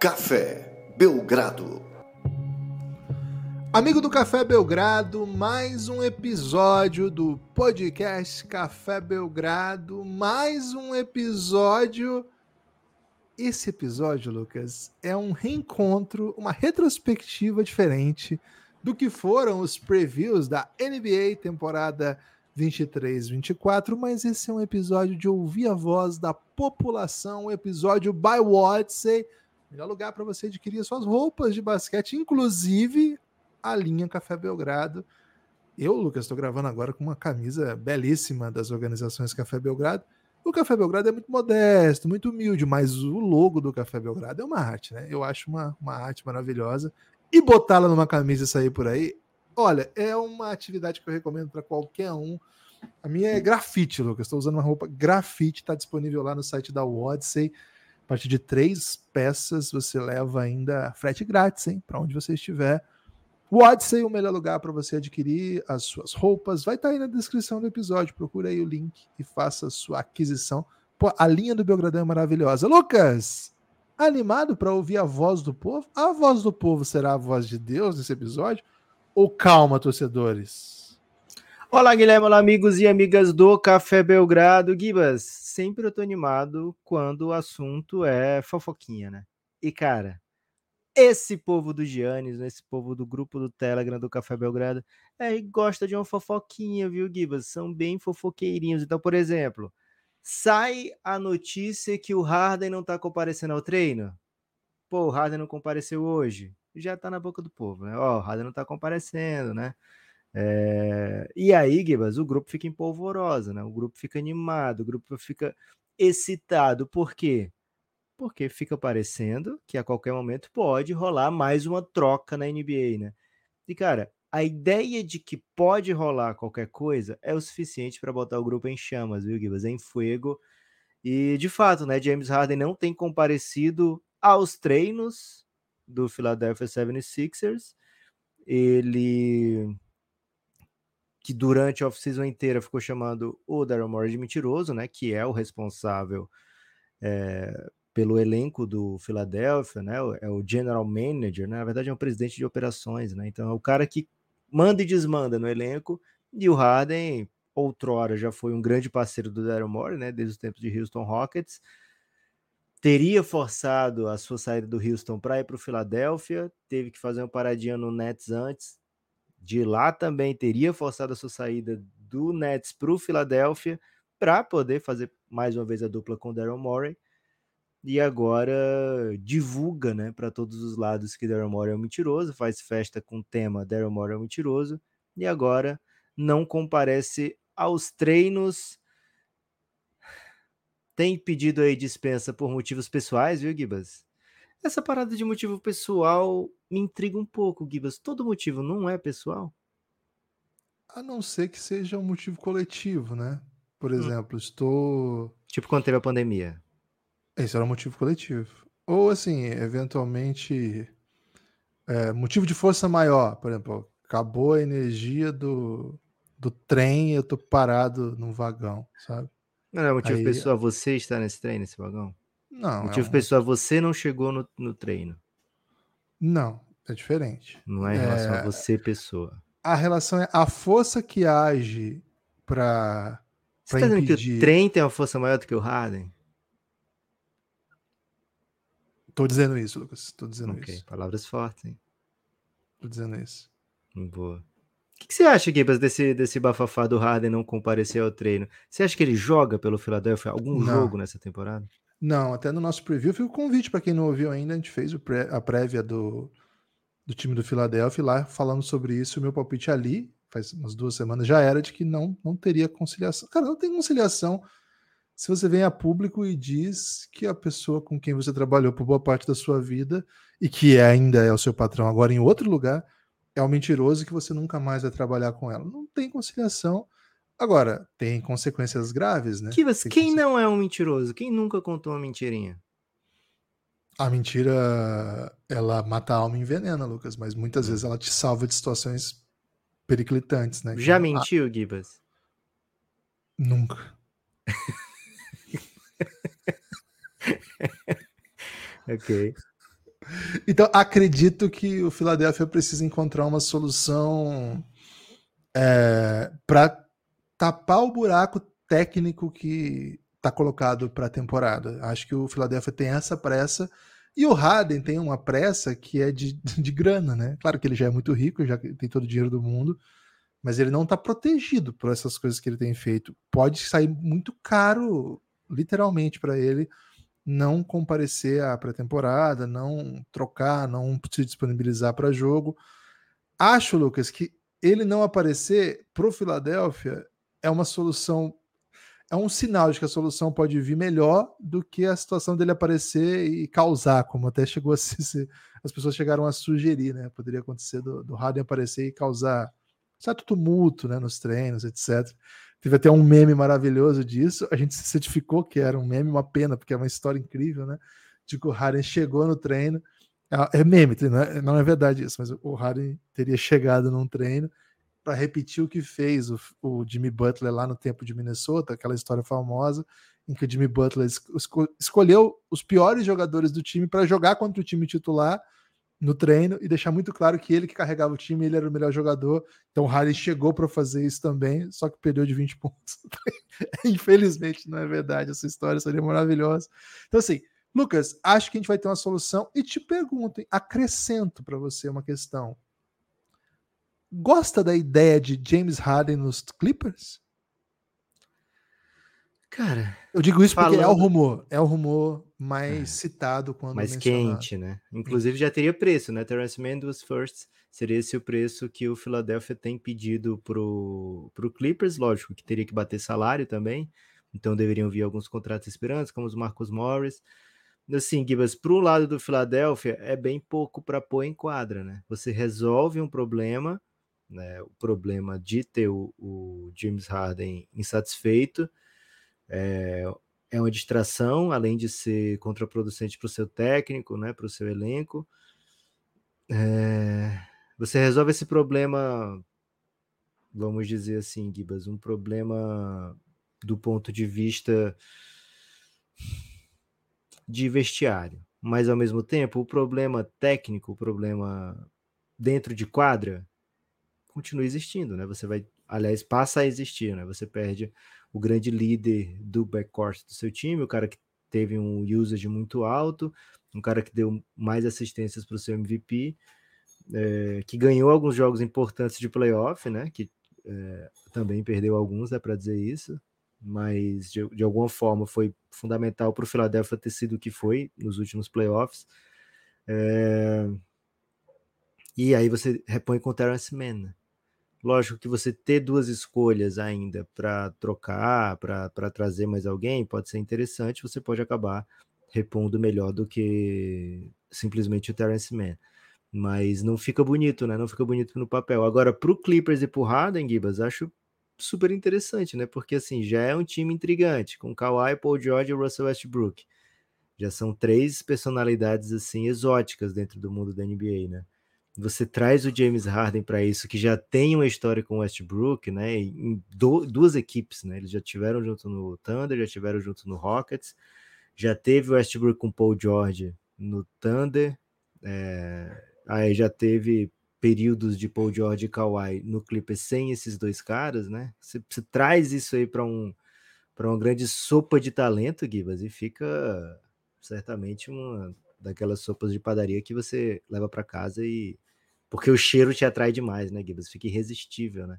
Café Belgrado. Amigo do Café Belgrado, mais um episódio do podcast Café Belgrado, mais um episódio. Esse episódio, Lucas, é um reencontro, uma retrospectiva diferente do que foram os previews da NBA temporada 23, 24, mas esse é um episódio de ouvir a voz da população, um episódio by Watson. Melhor lugar para você adquirir suas roupas de basquete, inclusive a linha Café Belgrado. Eu, Lucas, estou gravando agora com uma camisa belíssima das organizações Café Belgrado. O Café Belgrado é muito modesto, muito humilde, mas o logo do Café Belgrado é uma arte, né? Eu acho uma, uma arte maravilhosa. E botá-la numa camisa e sair por aí, olha, é uma atividade que eu recomendo para qualquer um. A minha é grafite, Lucas. Estou usando uma roupa grafite, está disponível lá no site da Odyssey. Partir de três peças você leva ainda frete grátis, hein? Para onde você estiver. O Odyssey é o melhor lugar para você adquirir as suas roupas. Vai estar tá aí na descrição do episódio. Procura aí o link e faça a sua aquisição. Pô, a linha do Belgradão é maravilhosa. Lucas, animado para ouvir a voz do povo? A voz do povo será a voz de Deus nesse episódio? Ou calma, torcedores? Olá, Guilherme, olá, amigos e amigas do Café Belgrado. Gibas, sempre eu tô animado quando o assunto é fofoquinha, né? E, cara, esse povo do Giannis, esse povo do grupo do Telegram do Café Belgrado, é, gosta de uma fofoquinha, viu, Gibas? São bem fofoqueirinhos. Então, por exemplo, sai a notícia que o Harden não tá comparecendo ao treino. Pô, o Harden não compareceu hoje. Já tá na boca do povo, né? Ó, o Harden não tá comparecendo, né? É... E aí, Gibas, o grupo fica em polvorosa, né? O grupo fica animado, o grupo fica excitado. Por quê? porque fica parecendo que a qualquer momento pode rolar mais uma troca na NBA, né? E cara, a ideia de que pode rolar qualquer coisa é o suficiente para botar o grupo em chamas, viu, Gibas? Em fogo. E de fato, né, James Harden não tem comparecido aos treinos do Philadelphia 76ers. Ele que durante a off-season inteira ficou chamando o Daryl Morey de mentiroso, né, que é o responsável é, pelo elenco do Philadelphia, né? É o general manager, né? Na verdade é um presidente de operações, né? Então é o cara que manda e desmanda no elenco. E o Harden, outrora, já foi um grande parceiro do Daryl Morey, né? Desde os tempos de Houston Rockets. Teria forçado a sua saída do Houston para ir para o Philadelphia, teve que fazer uma paradinha no Nets antes. De lá também teria forçado a sua saída do Nets para o Philadelphia para poder fazer mais uma vez a dupla com Daryl Morey e agora divulga, né, para todos os lados que Daryl Morey é um mentiroso, faz festa com o tema Daryl Morey é um mentiroso e agora não comparece aos treinos. Tem pedido aí dispensa por motivos pessoais, viu, Gibas? Essa parada de motivo pessoal me intriga um pouco, Gibas. Todo motivo não é pessoal? A não ser que seja um motivo coletivo, né? Por hum. exemplo, hum. estou. Tipo quando teve a pandemia. Esse era o motivo coletivo. Ou, assim, eventualmente, é, motivo de força maior. Por exemplo, acabou a energia do, do trem e eu tô parado num vagão, sabe? Não é motivo Aí... pessoal você está nesse trem, nesse vagão? Não. Motivo é um... pessoal você não chegou no, no treino. Não, é diferente. Não é em relação é... a você, pessoa. A relação é a força que age para. Você tá dizendo que o trem tem uma força maior do que o Harden? Tô dizendo isso, Lucas. Tô dizendo okay. isso. Palavras fortes, hein? Tô dizendo isso. Boa. O que, que você acha, Gibas, desse, desse bafafá do Harden não comparecer ao treino? Você acha que ele joga pelo Philadelphia algum não. jogo nessa temporada? Não, até no nosso preview fica o convite para quem não ouviu ainda. A gente fez a prévia do, do time do Philadelphia lá falando sobre isso. O meu palpite ali, faz umas duas semanas, já era de que não, não teria conciliação. Cara, não tem conciliação se você vem a público e diz que a pessoa com quem você trabalhou por boa parte da sua vida e que ainda é o seu patrão agora em outro lugar é um mentiroso que você nunca mais vai trabalhar com ela. Não tem conciliação. Agora, tem consequências graves, né? Kivas, quem não é um mentiroso? Quem nunca contou uma mentirinha? A mentira, ela mata a alma e envenena, Lucas, mas muitas hum. vezes ela te salva de situações periclitantes, né? Já mentiu, ah, Gibas? Nunca. ok. então, acredito que o Philadelphia precisa encontrar uma solução é, para tapar o buraco técnico que está colocado para a temporada. Acho que o Philadelphia tem essa pressa e o Harden tem uma pressa que é de, de grana, né? Claro que ele já é muito rico, já tem todo o dinheiro do mundo, mas ele não está protegido por essas coisas que ele tem feito. Pode sair muito caro, literalmente, para ele não comparecer à pré-temporada, não trocar, não se disponibilizar para jogo. Acho, Lucas, que ele não aparecer pro Philadelphia é uma solução, é um sinal de que a solução pode vir melhor do que a situação dele aparecer e causar, como até chegou a ser, as pessoas chegaram a sugerir, né? Poderia acontecer do, do Harden aparecer e causar certo tumulto, né, nos treinos, etc. Teve até um meme maravilhoso disso. A gente se certificou que era um meme, uma pena, porque é uma história incrível, né? De que o Harden chegou no treino. É, é meme, não é, não é verdade isso, mas o Harden teria chegado num treino para repetir o que fez o, o, Jimmy Butler lá no tempo de Minnesota, aquela história famosa em que o Jimmy Butler esco escolheu os piores jogadores do time para jogar contra o time titular no treino e deixar muito claro que ele que carregava o time, ele era o melhor jogador. Então o Harden chegou para fazer isso também, só que perdeu de 20 pontos. Infelizmente, não é verdade. Essa história seria maravilhosa. Então, assim, Lucas, acho que a gente vai ter uma solução. E te pergunto, acrescento para você uma questão. Gosta da ideia de James Harden nos Clippers? Cara, eu digo isso falando... porque é o rumor, é o rumor mais é. citado quando mais mencionado. quente, né? Inclusive já teria preço, né? Terence Mann dos firsts seria esse o preço que o Philadelphia tem pedido pro pro Clippers, lógico que teria que bater salário também. Então deveriam vir alguns contratos esperantes, como os Marcos Morris. Assim, Gibas, para o lado do Philadelphia é bem pouco para pôr em quadra, né? Você resolve um problema, né? O problema de ter o, o James Harden insatisfeito é, é uma distração, além de ser contraproducente para o seu técnico, né, para o seu elenco. É, você resolve esse problema, vamos dizer assim, Gibas, um problema do ponto de vista de vestiário, mas ao mesmo tempo o problema técnico, o problema dentro de quadra continua existindo, né? Você vai, aliás, passa a existir, né? Você perde o grande líder do backcourt do seu time, o cara que teve um usage muito alto, um cara que deu mais assistências para o seu MVP, é, que ganhou alguns jogos importantes de playoff, né? Que é, também perdeu alguns, dá para dizer isso, mas de, de alguma forma foi fundamental para o Philadelphia ter sido o que foi nos últimos playoffs. É, e aí você repõe com o Terence Mann, né? Lógico que você ter duas escolhas ainda para trocar, para trazer mais alguém, pode ser interessante, você pode acabar repondo melhor do que simplesmente o Terence Mann. Mas não fica bonito, né? Não fica bonito no papel. Agora, para o Clippers e para o Harden, Gibas, acho super interessante, né? Porque assim, já é um time intrigante, com Kawhi, Paul George e Russell Westbrook. Já são três personalidades assim exóticas dentro do mundo da NBA, né? Você traz o James Harden para isso, que já tem uma história com o Westbrook, né? Em do, duas equipes, né? Eles já tiveram junto no Thunder, já tiveram junto no Rockets, já teve o Westbrook com Paul George no Thunder, é, aí já teve períodos de Paul George e Kawhi no Clippers sem esses dois caras, né? Você, você traz isso aí para um para uma grande sopa de talento, Gibas, e fica certamente uma daquelas sopas de padaria que você leva para casa e porque o cheiro te atrai demais, né, Gibbs? Fica irresistível, né?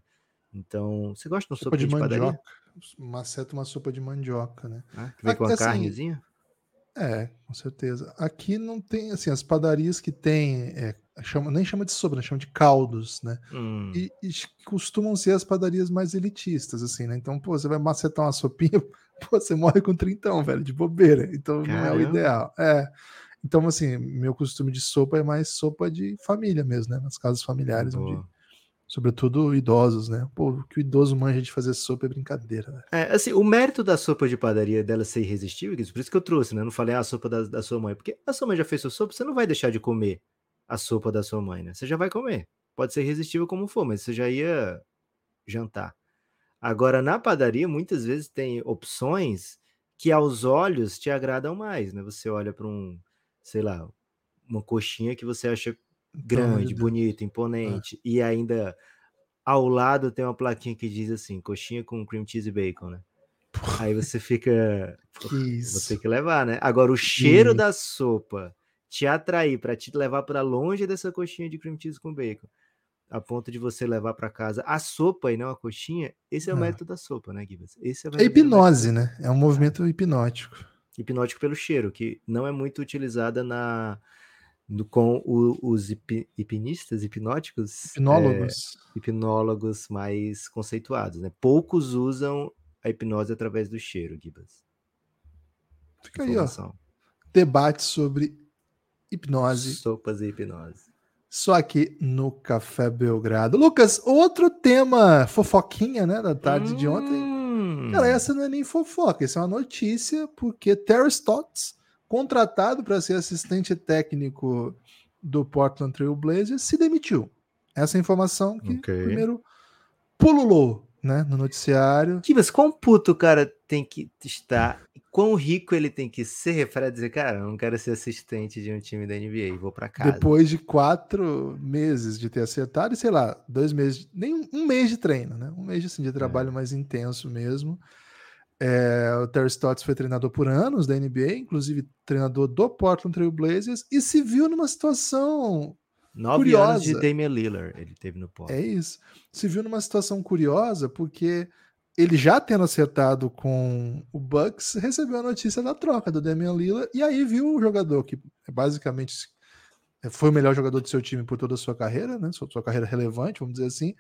Então, você gosta de uma sopa, sopa de, de mandioca? Padaria? Maceta uma sopa de mandioca, né? Ah, que vem com a assim, carnezinha? É, com certeza. Aqui não tem, assim, as padarias que tem, é, chama, nem chama de sopa, né? chama de caldos, né? Hum. E, e, costumam ser as padarias mais elitistas, assim, né? Então, pô, você vai macetar uma sopinha, pô, você morre com trintão, velho, de bobeira. Então, Caramba. não é o ideal. É. Então, assim, meu costume de sopa é mais sopa de família mesmo, né? Nas casas familiares, onde, sobretudo idosos, né? Pô, o que o idoso manja de fazer sopa é brincadeira, né? É, assim, o mérito da sopa de padaria dela ser irresistível, por isso que eu trouxe, né? Eu não falei ah, a sopa da, da sua mãe, porque a sua mãe já fez sua sopa, você não vai deixar de comer a sopa da sua mãe, né? Você já vai comer. Pode ser irresistível como for, mas você já ia jantar. Agora, na padaria, muitas vezes tem opções que aos olhos te agradam mais, né? Você olha para um sei lá, uma coxinha que você acha grande, bonita, imponente, e ainda ao lado tem uma plaquinha que diz assim, coxinha com cream cheese e bacon, né? Aí você fica, Que "Pô, isso. você tem que levar, né? Agora o cheiro Sim. da sopa te atrair para te levar para longe dessa coxinha de cream cheese com bacon, a ponto de você levar para casa a sopa e não a coxinha, esse é o Ah. mérito da sopa, né, Gibas? Esse é o É hipnose, né? É um movimento hipnótico. Hipnótico pelo cheiro, que não é muito utilizada na no- com o- os hipi- hipnistas, hipnóticos, é, Hipnólogos. hipnólogos mais conceituados, né? Poucos usam a hipnose através do cheiro, Gibas. Fica aí, ó. Informação. Debate sobre hipnose. Sopas e hipnose. Só aqui no Café Belgrado. Lucas, outro tema fofoquinha, né? Da tarde de ontem. Hum, Cara, essa não é nem fofoca, isso é uma notícia, porque Terry Stotts, contratado para ser assistente técnico do Portland Trail Blazers, se demitiu. Essa é a informação que Ok. primeiro pululou né, no noticiário. Gibas, quão puto o cara tem que estar, quão rico ele tem que ser para dizer, cara, eu não quero ser assistente de um time da NBA, vou para casa. Depois de quatro meses de ter acertado, e sei lá, dois meses, nem um, um mês de treino, né? Um mês assim, de trabalho mais intenso mesmo. É, o Terry Stotts foi treinador por anos da NBA, inclusive treinador do Portland Trail Blazers, e se viu numa situação. Nove anos de curiosa. Damian Lillard ele teve no pó. É isso. Se viu numa situação curiosa, porque ele já tendo acertado com o Bucks, recebeu a notícia da troca do Damian Lillard, e aí viu o jogador que é basicamente foi o melhor jogador do seu time por toda a sua carreira, né? Sua, sua carreira relevante, vamos dizer assim,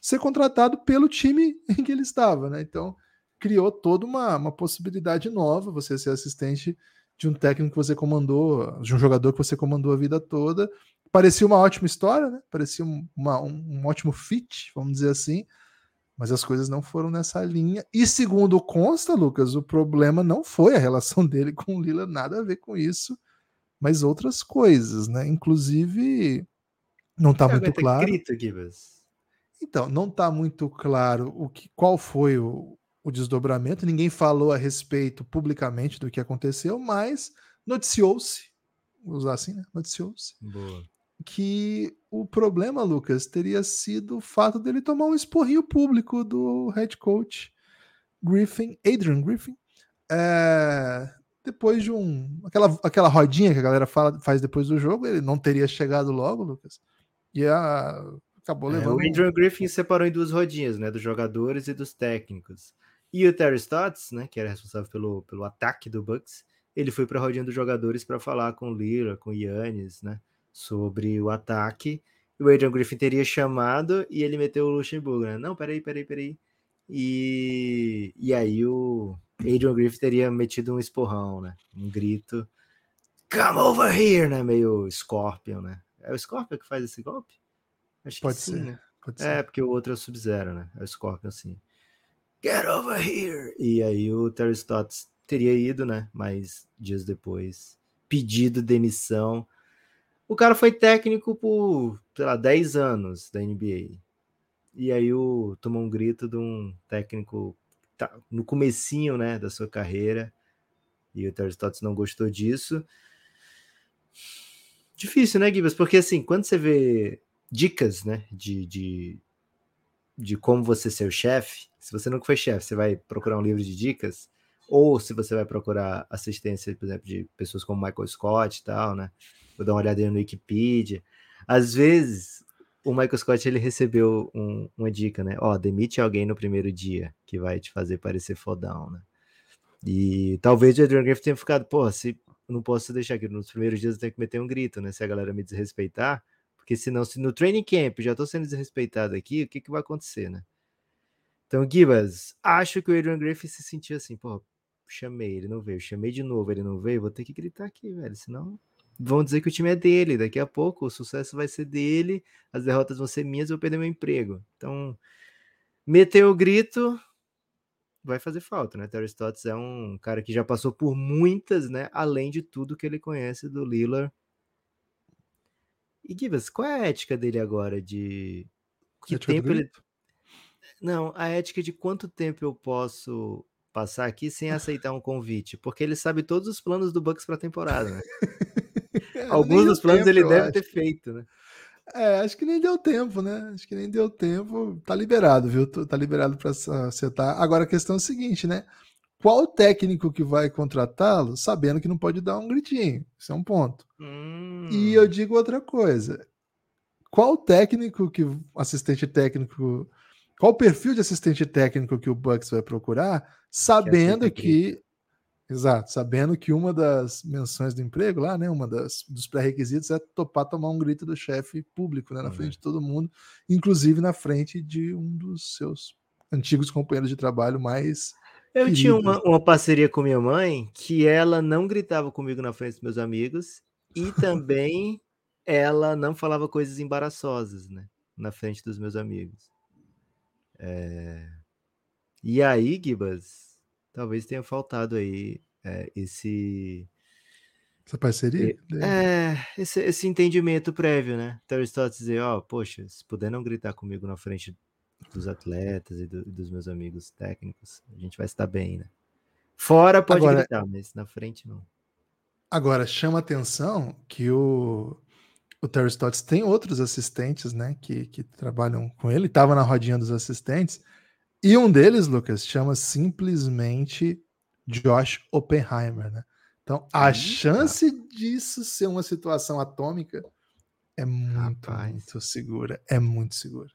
ser contratado pelo time em que ele estava, né? Então criou toda uma, uma possibilidade nova, você ser assistente de um técnico que você comandou, de um jogador que você comandou a vida toda. Parecia uma ótima história, né? Parecia um, uma- um, um ótimo fit, vamos dizer assim, mas as coisas não foram nessa linha. E segundo consta, Lucas, o problema não foi a relação dele com o Lila, nada a ver com isso, mas outras coisas, né? Inclusive, não está muito claro. grito? Então, não está muito claro o que, qual foi o, o desdobramento, ninguém falou a respeito publicamente do que aconteceu, mas noticiou-se, vou usar assim, né? Noticiou-se, que o problema, Lucas, teria sido o fato dele tomar um esporrinho público do head coach Griffin, Adrian Griffin, é, depois de um. Aquela, aquela rodinha que a galera fala, faz depois do jogo, ele não teria chegado logo, Lucas. E a, acabou É, levando. o Adrian Griffin separou em duas rodinhas, né? Dos jogadores e dos técnicos. E o Terry Stotts, né? Que era responsável pelo, pelo ataque do Bucks, ele foi para a rodinha dos jogadores para falar com o Lira, com o Yannis, né? Sobre o ataque. O Adrian Griffin teria chamado e ele meteu o Luxemburgo, né? Não, peraí, peraí, peraí. E, e aí o Adrian Griffin teria metido um esporrão, né? Um grito. Come over here, né? Meio Scorpion, né? É o Scorpion que faz esse golpe? Acho Pode que sim, ser. né? Pode ser. É, porque o outro é o Sub-Zero, né? É o Scorpion, assim. Get over here! E aí o Terry Stotts teria ido, né? Mas dias depois, pedido demissão. O cara foi técnico por, sei lá, 10 anos da NBA. E aí o, tomou um grito de um técnico tá, no comecinho, né, da sua carreira. E o Terry Stotts não gostou disso. Difícil, né, Gibas? Porque assim, quando você vê dicas, né, de, de, de como você ser o chefe, se você nunca foi chefe, você vai procurar um livro de dicas, ou se você vai procurar assistência, por exemplo, de pessoas como Michael Scott e tal, né? Vou dar uma olhadinha no Wikipedia. Às vezes, o Michael Scott ele recebeu um- uma dica, né? Ó, demite alguém no primeiro dia, que vai te fazer parecer fodão, né? E talvez o Adrian Griffith tenha ficado, pô, se não posso deixar aqui nos primeiros dias eu tenho que meter um grito, né? Se a galera me desrespeitar, porque senão, se no training camp já tô sendo desrespeitado aqui, o que que vai acontecer, né? Então, Gibas, acho que o Adrian Griffith se sentiu assim, pô, chamei, ele não veio, chamei de novo, ele não veio, vou ter que gritar aqui, velho, senão vão dizer que o time é dele, daqui a pouco o sucesso vai ser dele, as derrotas vão ser minhas, eu vou perder meu emprego. Então, meter o grito vai fazer falta, né? Terry Stotts é um cara que já passou por muitas, né? Além de tudo que ele conhece do Lillard. E Gibas, qual é a ética dele agora de que Ética do tempo ele não, a ética de quanto tempo eu posso passar aqui sem aceitar um convite, porque ele sabe todos os planos do Bucks para a temporada, né? É, Alguns dos planos tempo, ele deve acho. ter feito, né? É, acho que nem deu tempo, né? Acho que nem deu tempo. Tá liberado, viu? Tá liberado para acertar. Agora a questão é a seguinte, né? Qual técnico que vai contratá-lo sabendo que não pode dar um gritinho? Isso é um ponto. Hum, E eu digo outra coisa. Qual técnico que assistente técnico, qual o perfil de assistente técnico que o Bucks vai procurar, sabendo aceita que, exato, sabendo que uma das menções do emprego lá, né, uma das dos pré-requisitos é topar tomar um grito do chefe público, né, na Uhum. frente de todo mundo, inclusive na frente de um dos seus antigos companheiros de trabalho mais Eu tinha uma, uma parceria com minha mãe que ela não gritava comigo na frente dos meus amigos e também ela não falava coisas embaraçosas, né? Na frente dos meus amigos. É, E aí, Gibas, talvez tenha faltado aí é, esse, essa parceria. é, esse, esse entendimento prévio, né? Terry Stotts dizer, ó, poxa, se puder não gritar comigo na frente dos atletas e do- dos meus amigos técnicos, a gente vai estar bem, né? Fora pode Agora- gritar, mas na frente não. Agora, chama atenção que o, o Terry Stotts tem outros assistentes, né, que, que trabalham com ele, estava na rodinha dos assistentes, e um deles, Lucas, chama simplesmente Josh Oppenheimer, né? Então, a Eita. chance disso ser uma situação atômica é muito, Rapaz. muito segura, é muito segura.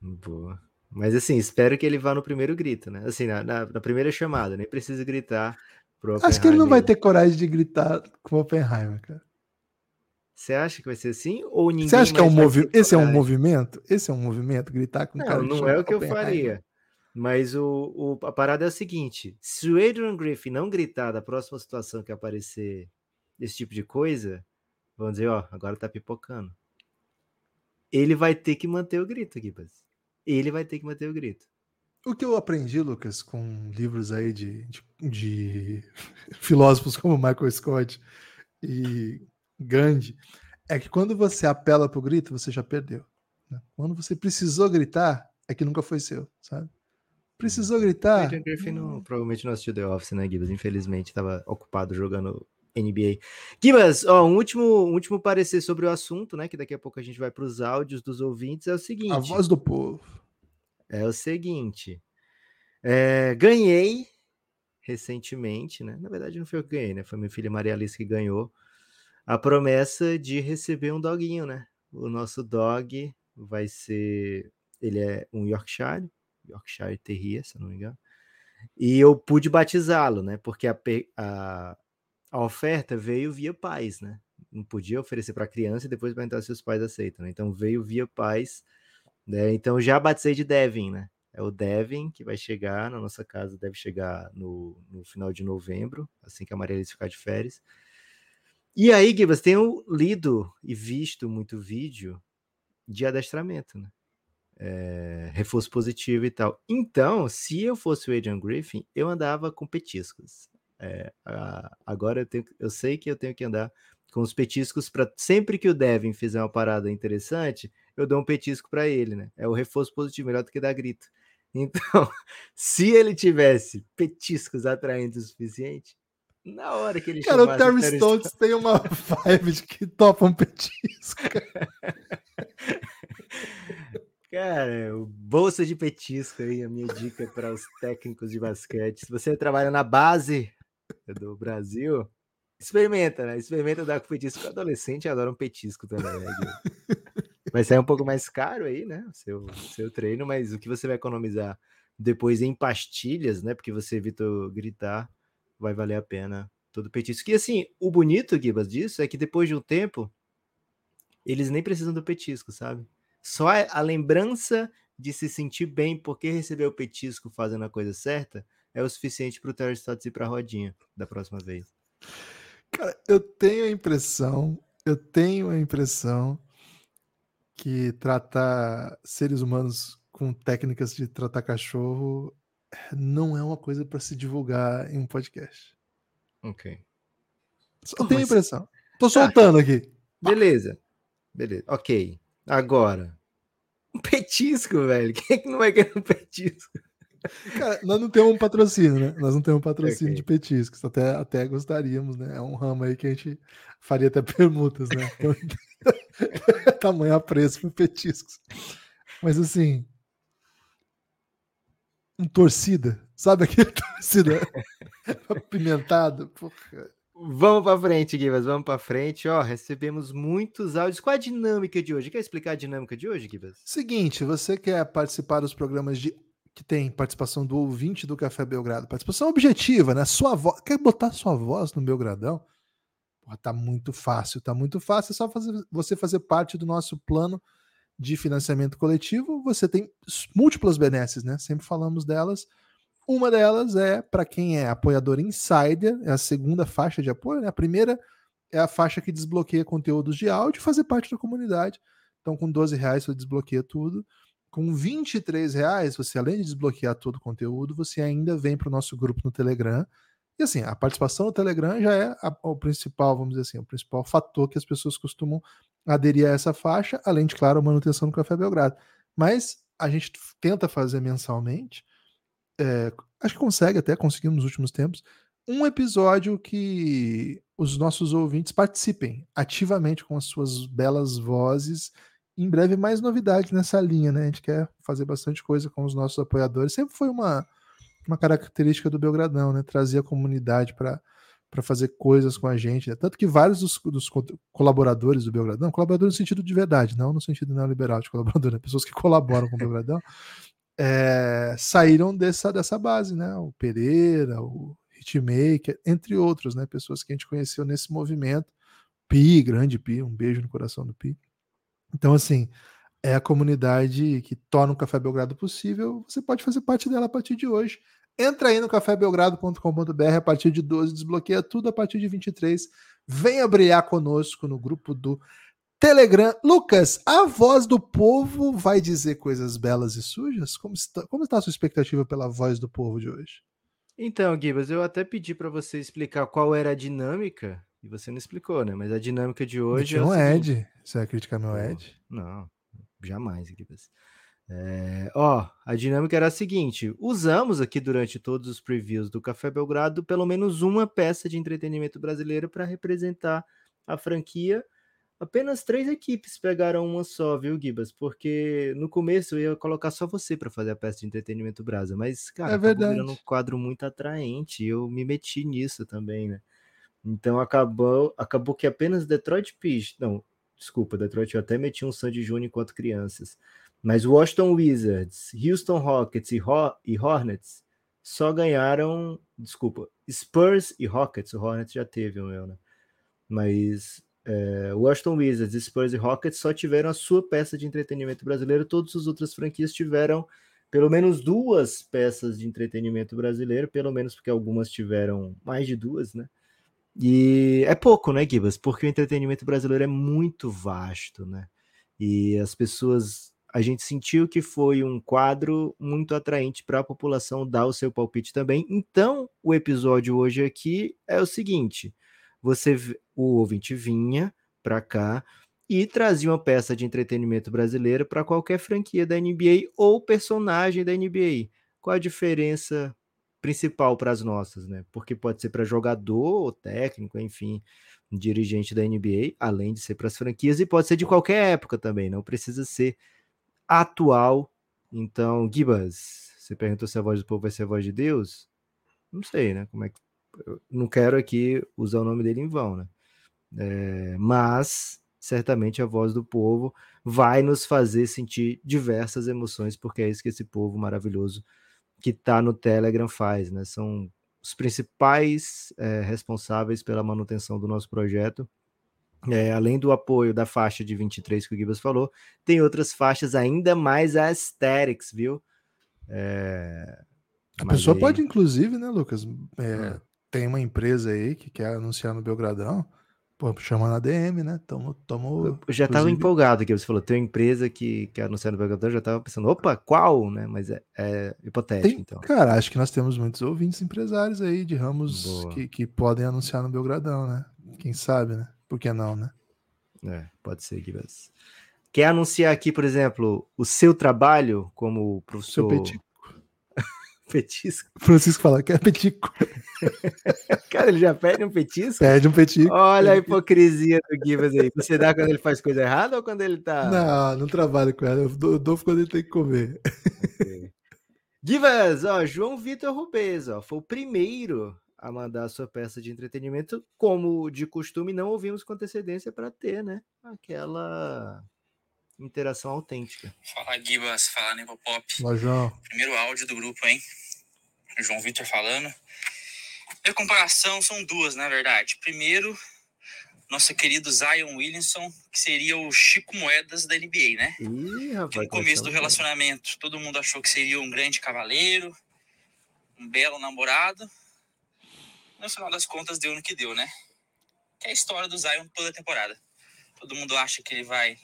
Boa. Mas assim, espero que ele vá no primeiro grito, né? Assim, na, na- na primeira chamada, nem precisa gritar Acho que ele não vai ter coragem de gritar com o Oppenheimer, cara. Você acha que vai ser assim? Ou ninguém Você acha que é um movimento? Esse é um movimento? Esse é um movimento? Gritar com um cara Não, não é o que eu faria. Mas o, o- a parada é o seguinte: se o Adrian Griffin não gritar da próxima situação que aparecer esse tipo de coisa, vão dizer, ó, agora tá pipocando. Ele vai ter que manter o grito, Gibas. Ele vai ter que manter o grito. O que eu aprendi, Lucas, com livros aí de, de, de filósofos como Michael Scott e Gandhi, é que quando você apela pro grito, você já perdeu. né? Quando você precisou gritar, é que nunca foi seu, sabe? Precisou O gritar. Adrian Griffin não- provavelmente não assistiu The Office, né, Gibas? Infelizmente, estava ocupado jogando NBA. Gibas, ó, um último, um último parecer sobre o assunto, né? Que daqui a pouco a gente vai para os áudios dos ouvintes. É o seguinte. A voz do povo. É o seguinte. é, ganhei recentemente, né? Na verdade, não foi eu que ganhei, né? Foi minha filha Maria Alice que ganhou a promessa de receber um doguinho, né? O nosso dog vai ser. Ele é um Yorkshire, Yorkshire Terrier, se não me engano. E eu pude batizá-lo, né? Porque a, a, a oferta veio via pais, né? Não podia oferecer para criança e depois perguntar se os pais aceitam, né? Então veio via pais, né? Então já batizei de Devin, né? É o Devin que vai chegar na nossa casa, deve chegar no, no final de novembro, assim que a Maria Alice ficar de férias. E aí, Gibas, tenho lido e visto muito vídeo de adestramento, né? É, reforço positivo e tal. Então, se eu fosse o Adrian Griffin, eu andava com petiscos. É, a- agora eu, tenho, eu sei que eu tenho que andar com os petiscos para sempre que o Devin fizer uma parada interessante, eu dou um petisco para ele, né? É o reforço positivo, melhor do que dar grito. Então, se ele tivesse petiscos atraentes o suficiente, na hora que ele Cara, o Terry Stotts tem uma vibe de que topa um petisco. Cara, bolsa de petisco aí, a minha dica para os técnicos de basquete. Se você trabalha na base do Brasil, experimenta, né? Experimenta dar com petisco. O adolescente adora um petisco também, né? Vai sair um pouco mais caro aí, né? O seu, seu treino, mas o que você vai economizar depois em pastilhas, né? Porque você evitou gritar, vai valer a pena todo petisco. E assim, o bonito, Gibas, disso é que depois de um tempo, eles nem precisam do petisco, sabe? Só a, lembrança de se sentir bem porque recebeu o petisco fazendo a coisa certa é o suficiente para o Terry Stotts ir para a rodinha da próxima vez. Cara, eu tenho a impressão, eu tenho a impressão que tratar seres humanos com técnicas de tratar cachorro não é uma coisa para se divulgar em um podcast. Ok. Só Como tenho a impressão. Tô soltando aqui. Beleza. Beleza. Ok. Agora. Um petisco, velho. Quem é que não vai querer um petisco? Cara, nós não temos um patrocínio, né? Nós não temos um patrocínio Ok. de petiscos. Até, até gostaríamos, né? É um ramo aí que a gente faria até permutas, né? Então, tamanho a preço por petiscos. Mas assim. Um torcida. Sabe aquele torcida apimentado? Porra. Vamos pra frente, Gibas, vamos pra frente. Ó, recebemos muitos áudios. Qual a dinâmica de hoje? Quer explicar a dinâmica de hoje, Gibas? Seguinte, você quer participar dos programas de que tem participação do ouvinte do Café Belgrado, participação objetiva, né? Sua voz, quer botar sua voz no Belgradão? Porra, tá muito fácil, tá muito fácil, é só fazer, você fazer parte do nosso plano de financiamento coletivo. Você tem múltiplas benesses, né? Sempre falamos delas. Uma delas é para quem é apoiador insider, é a segunda faixa de apoio, né? A primeira é a faixa que desbloqueia conteúdos de áudio e fazer parte da comunidade. Então, com 12 reais você desbloqueia tudo. Com 23 reais, você além de desbloquear todo o conteúdo, você ainda vem para o nosso grupo no Telegram. E assim, a participação no Telegram já é a- o principal, vamos dizer assim, o principal fator que as pessoas costumam aderir a essa faixa, além de, claro, a manutenção do Café Belgrado. Mas a gente tenta fazer mensalmente, é, acho que consegue até, conseguimos nos últimos tempos, um episódio que os nossos ouvintes participem ativamente com as suas belas vozes. Em breve, mais novidades nessa linha, né? A gente quer fazer bastante coisa com os nossos apoiadores. Sempre foi uma, uma característica do Belgradão, né? Trazer a comunidade para para fazer coisas com a gente. né? Tanto que vários dos, dos co- colaboradores do Belgradão, colaboradores no sentido de verdade, não no sentido neoliberal de colaborador, né? pessoas que colaboram com o Belgradão, é, saíram dessa, dessa base, né? O Pereira, o Hitmaker, entre outros, né? Pessoas que a gente conheceu nesse movimento. Pi, grande Pi, um beijo no coração do Pi. Então, assim, é a comunidade que torna o Café Belgrado possível. Você pode fazer parte dela a partir de hoje. Entra aí no cafébelgrado.com.br a partir de 12, desbloqueia tudo a partir de 23. Venha brilhar conosco no grupo do Telegram. Lucas, a voz do povo vai dizer coisas belas e sujas? Como está, como está a sua expectativa pela voz do povo de hoje? Então, Gibas, eu até pedi para você explicar qual era a dinâmica, e você não explicou, né? Mas a dinâmica de hoje é Não o é seguinte- Ed. Você vai criticar meu Pô, Ed? Não, jamais, Gibas. É, ó, a dinâmica era a seguinte: usamos aqui durante todos os previews do Café Belgrado pelo menos uma peça de entretenimento brasileiro para representar a franquia. Apenas três equipes pegaram uma só, viu, Gibas? Porque no começo eu ia colocar só você para fazer a peça de entretenimento brasa, mas, cara, É acabou virando verdade. um quadro muito atraente. e Eu me meti nisso também, né? Então acabou, acabou que apenas Detroit Pistons, não, desculpa, Detroit eu até meti um Sandy Júnior enquanto crianças, mas Washington Wizards, Houston Rockets e, Ho- e Hornets só ganharam, desculpa, Spurs e Rockets, o Hornets já teve o meu, né? Mas é, Washington Wizards, Spurs e Rockets só tiveram a sua peça de entretenimento brasileiro, todas as outras franquias tiveram pelo menos duas peças de entretenimento brasileiro, pelo menos porque algumas tiveram mais de duas, né? E é pouco, né, Gibas? Porque o entretenimento brasileiro é muito vasto, né? E as pessoas. A gente sentiu que foi um quadro muito atraente para a população dar o seu palpite também. Então, o episódio hoje aqui é o seguinte: você, o ouvinte vinha para cá e trazia uma peça de entretenimento brasileiro para qualquer franquia da NBA ou personagem da NBA. Qual a diferença principal para as nossas, né? Porque pode ser para jogador, técnico, enfim, dirigente da NBA, além de ser para as franquias, e pode ser de qualquer época também, não precisa ser atual. Então, Gibas, você perguntou se a voz do povo vai ser a voz de Deus? Não sei, né? Como é que. Eu não quero aqui usar o nome dele em vão, né? É, mas certamente a voz do povo vai nos fazer sentir diversas emoções, porque é isso que esse povo maravilhoso que está no Telegram faz, né? São os principais é, responsáveis pela manutenção do nosso projeto. É, além do apoio da faixa de 23 que o Gibas falou, tem outras faixas ainda mais aesthetics, viu? É, A pessoa aí- pode, inclusive, né, Lucas? é, Ah. Tem uma empresa aí que quer anunciar no Belgradão. Pô, chama na DM, né? Tamo, tamo, Eu já estava inclusive- empolgado que você falou, tem uma empresa que quer anunciar no Belgador, já estava pensando, opa, qual, né? Mas é, é hipotético, Tem, então. Cara, acho que nós temos muitos ouvintes empresários aí de ramos que, que podem anunciar no Belgradão, né? Quem sabe, né? Por que não, né? É, pode ser, Gibas. Quer anunciar aqui, por exemplo, o seu trabalho como Seu professor petit. Petisco. Francisco fala que é petico. Cara, ele já pede um petisco? Pede um petico. Olha a hipocrisia do Gibas aí. Você dá quando ele faz coisa errada ou quando ele tá. Não, não trabalho com ela. Eu dou, eu dou quando ele tem que comer. Okay. Givas, ó, João Vitor Rubens, ó, foi o primeiro a mandar a sua peça de entretenimento, como de costume, não ouvimos com antecedência para ter, né? Aquela interação autêntica. Fala Gibas, fala Nepopop. Ó, João. Primeiro áudio do grupo, hein? João Vitor falando. A comparação são duas, na verdade. Primeiro, nosso querido Zion Williamson, que seria o Chico Moedas da NBA, né? Ih, rapaz, Que no começo do relacionamento, todo mundo achou que seria um grande cavaleiro, um belo namorado. No final das contas, deu no que deu, né? Que é a história do Zion toda a temporada. Todo mundo acha que ele vai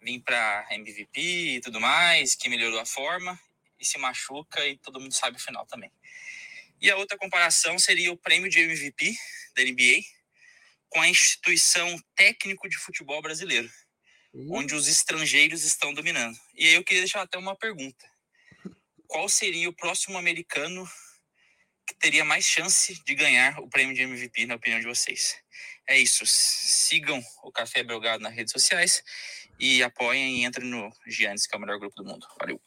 vir para MVP e tudo mais, que melhorou a forma, e se machuca, e todo mundo sabe o final também. E a outra comparação seria o prêmio de MVP da NBA com a instituição técnico de futebol brasileiro onde os estrangeiros estão dominando. E aí eu queria deixar até uma pergunta. Qual seria o próximo americano que teria mais chance de ganhar o prêmio de MVP, na opinião de vocês? É isso. Sigam o Café Belgado nas redes sociais e apoiem e entrem no Giannis, que é o melhor grupo do mundo. Valeu.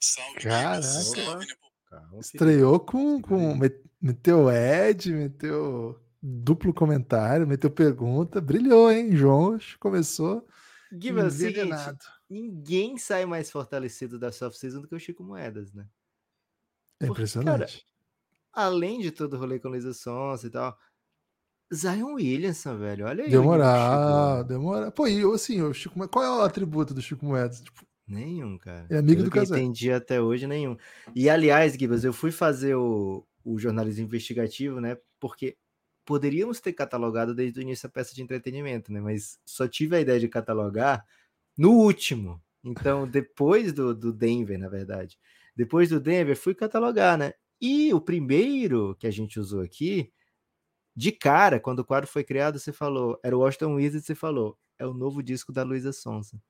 Salve, Caraca. salve, Nepo. Calma, Estreou com, com. met- Meteu Ed, meteu duplo comentário, meteu pergunta. Brilhou, hein, João? Começou. Gibas, seguinte, envenenado. ninguém sai mais fortalecido da soft season do que o Chico Moedas, né? É Porque, impressionante. Além de todo o rolê com Luísa Sonsa e tal, Zion Williamson, velho, olha aí. Velho. deu moral. Pô, e assim, o Chico, qual é o atributo do Chico Moedas? Tipo, Nenhum, cara. É amigo Pelo do Casé. entendi até hoje, nenhum. E aliás, Gibas, eu fui fazer o, o jornalismo investigativo, né? Porque poderíamos ter catalogado desde o início a peça de entretenimento, né? Mas só tive a ideia de catalogar no último. Então, depois do, do Denver, na verdade. Depois do Denver, fui catalogar, né? E o primeiro que a gente usou aqui, de cara, quando o quadro foi criado, você falou, era o Washington Wizards, você falou, é o novo disco da Luísa Sonsa.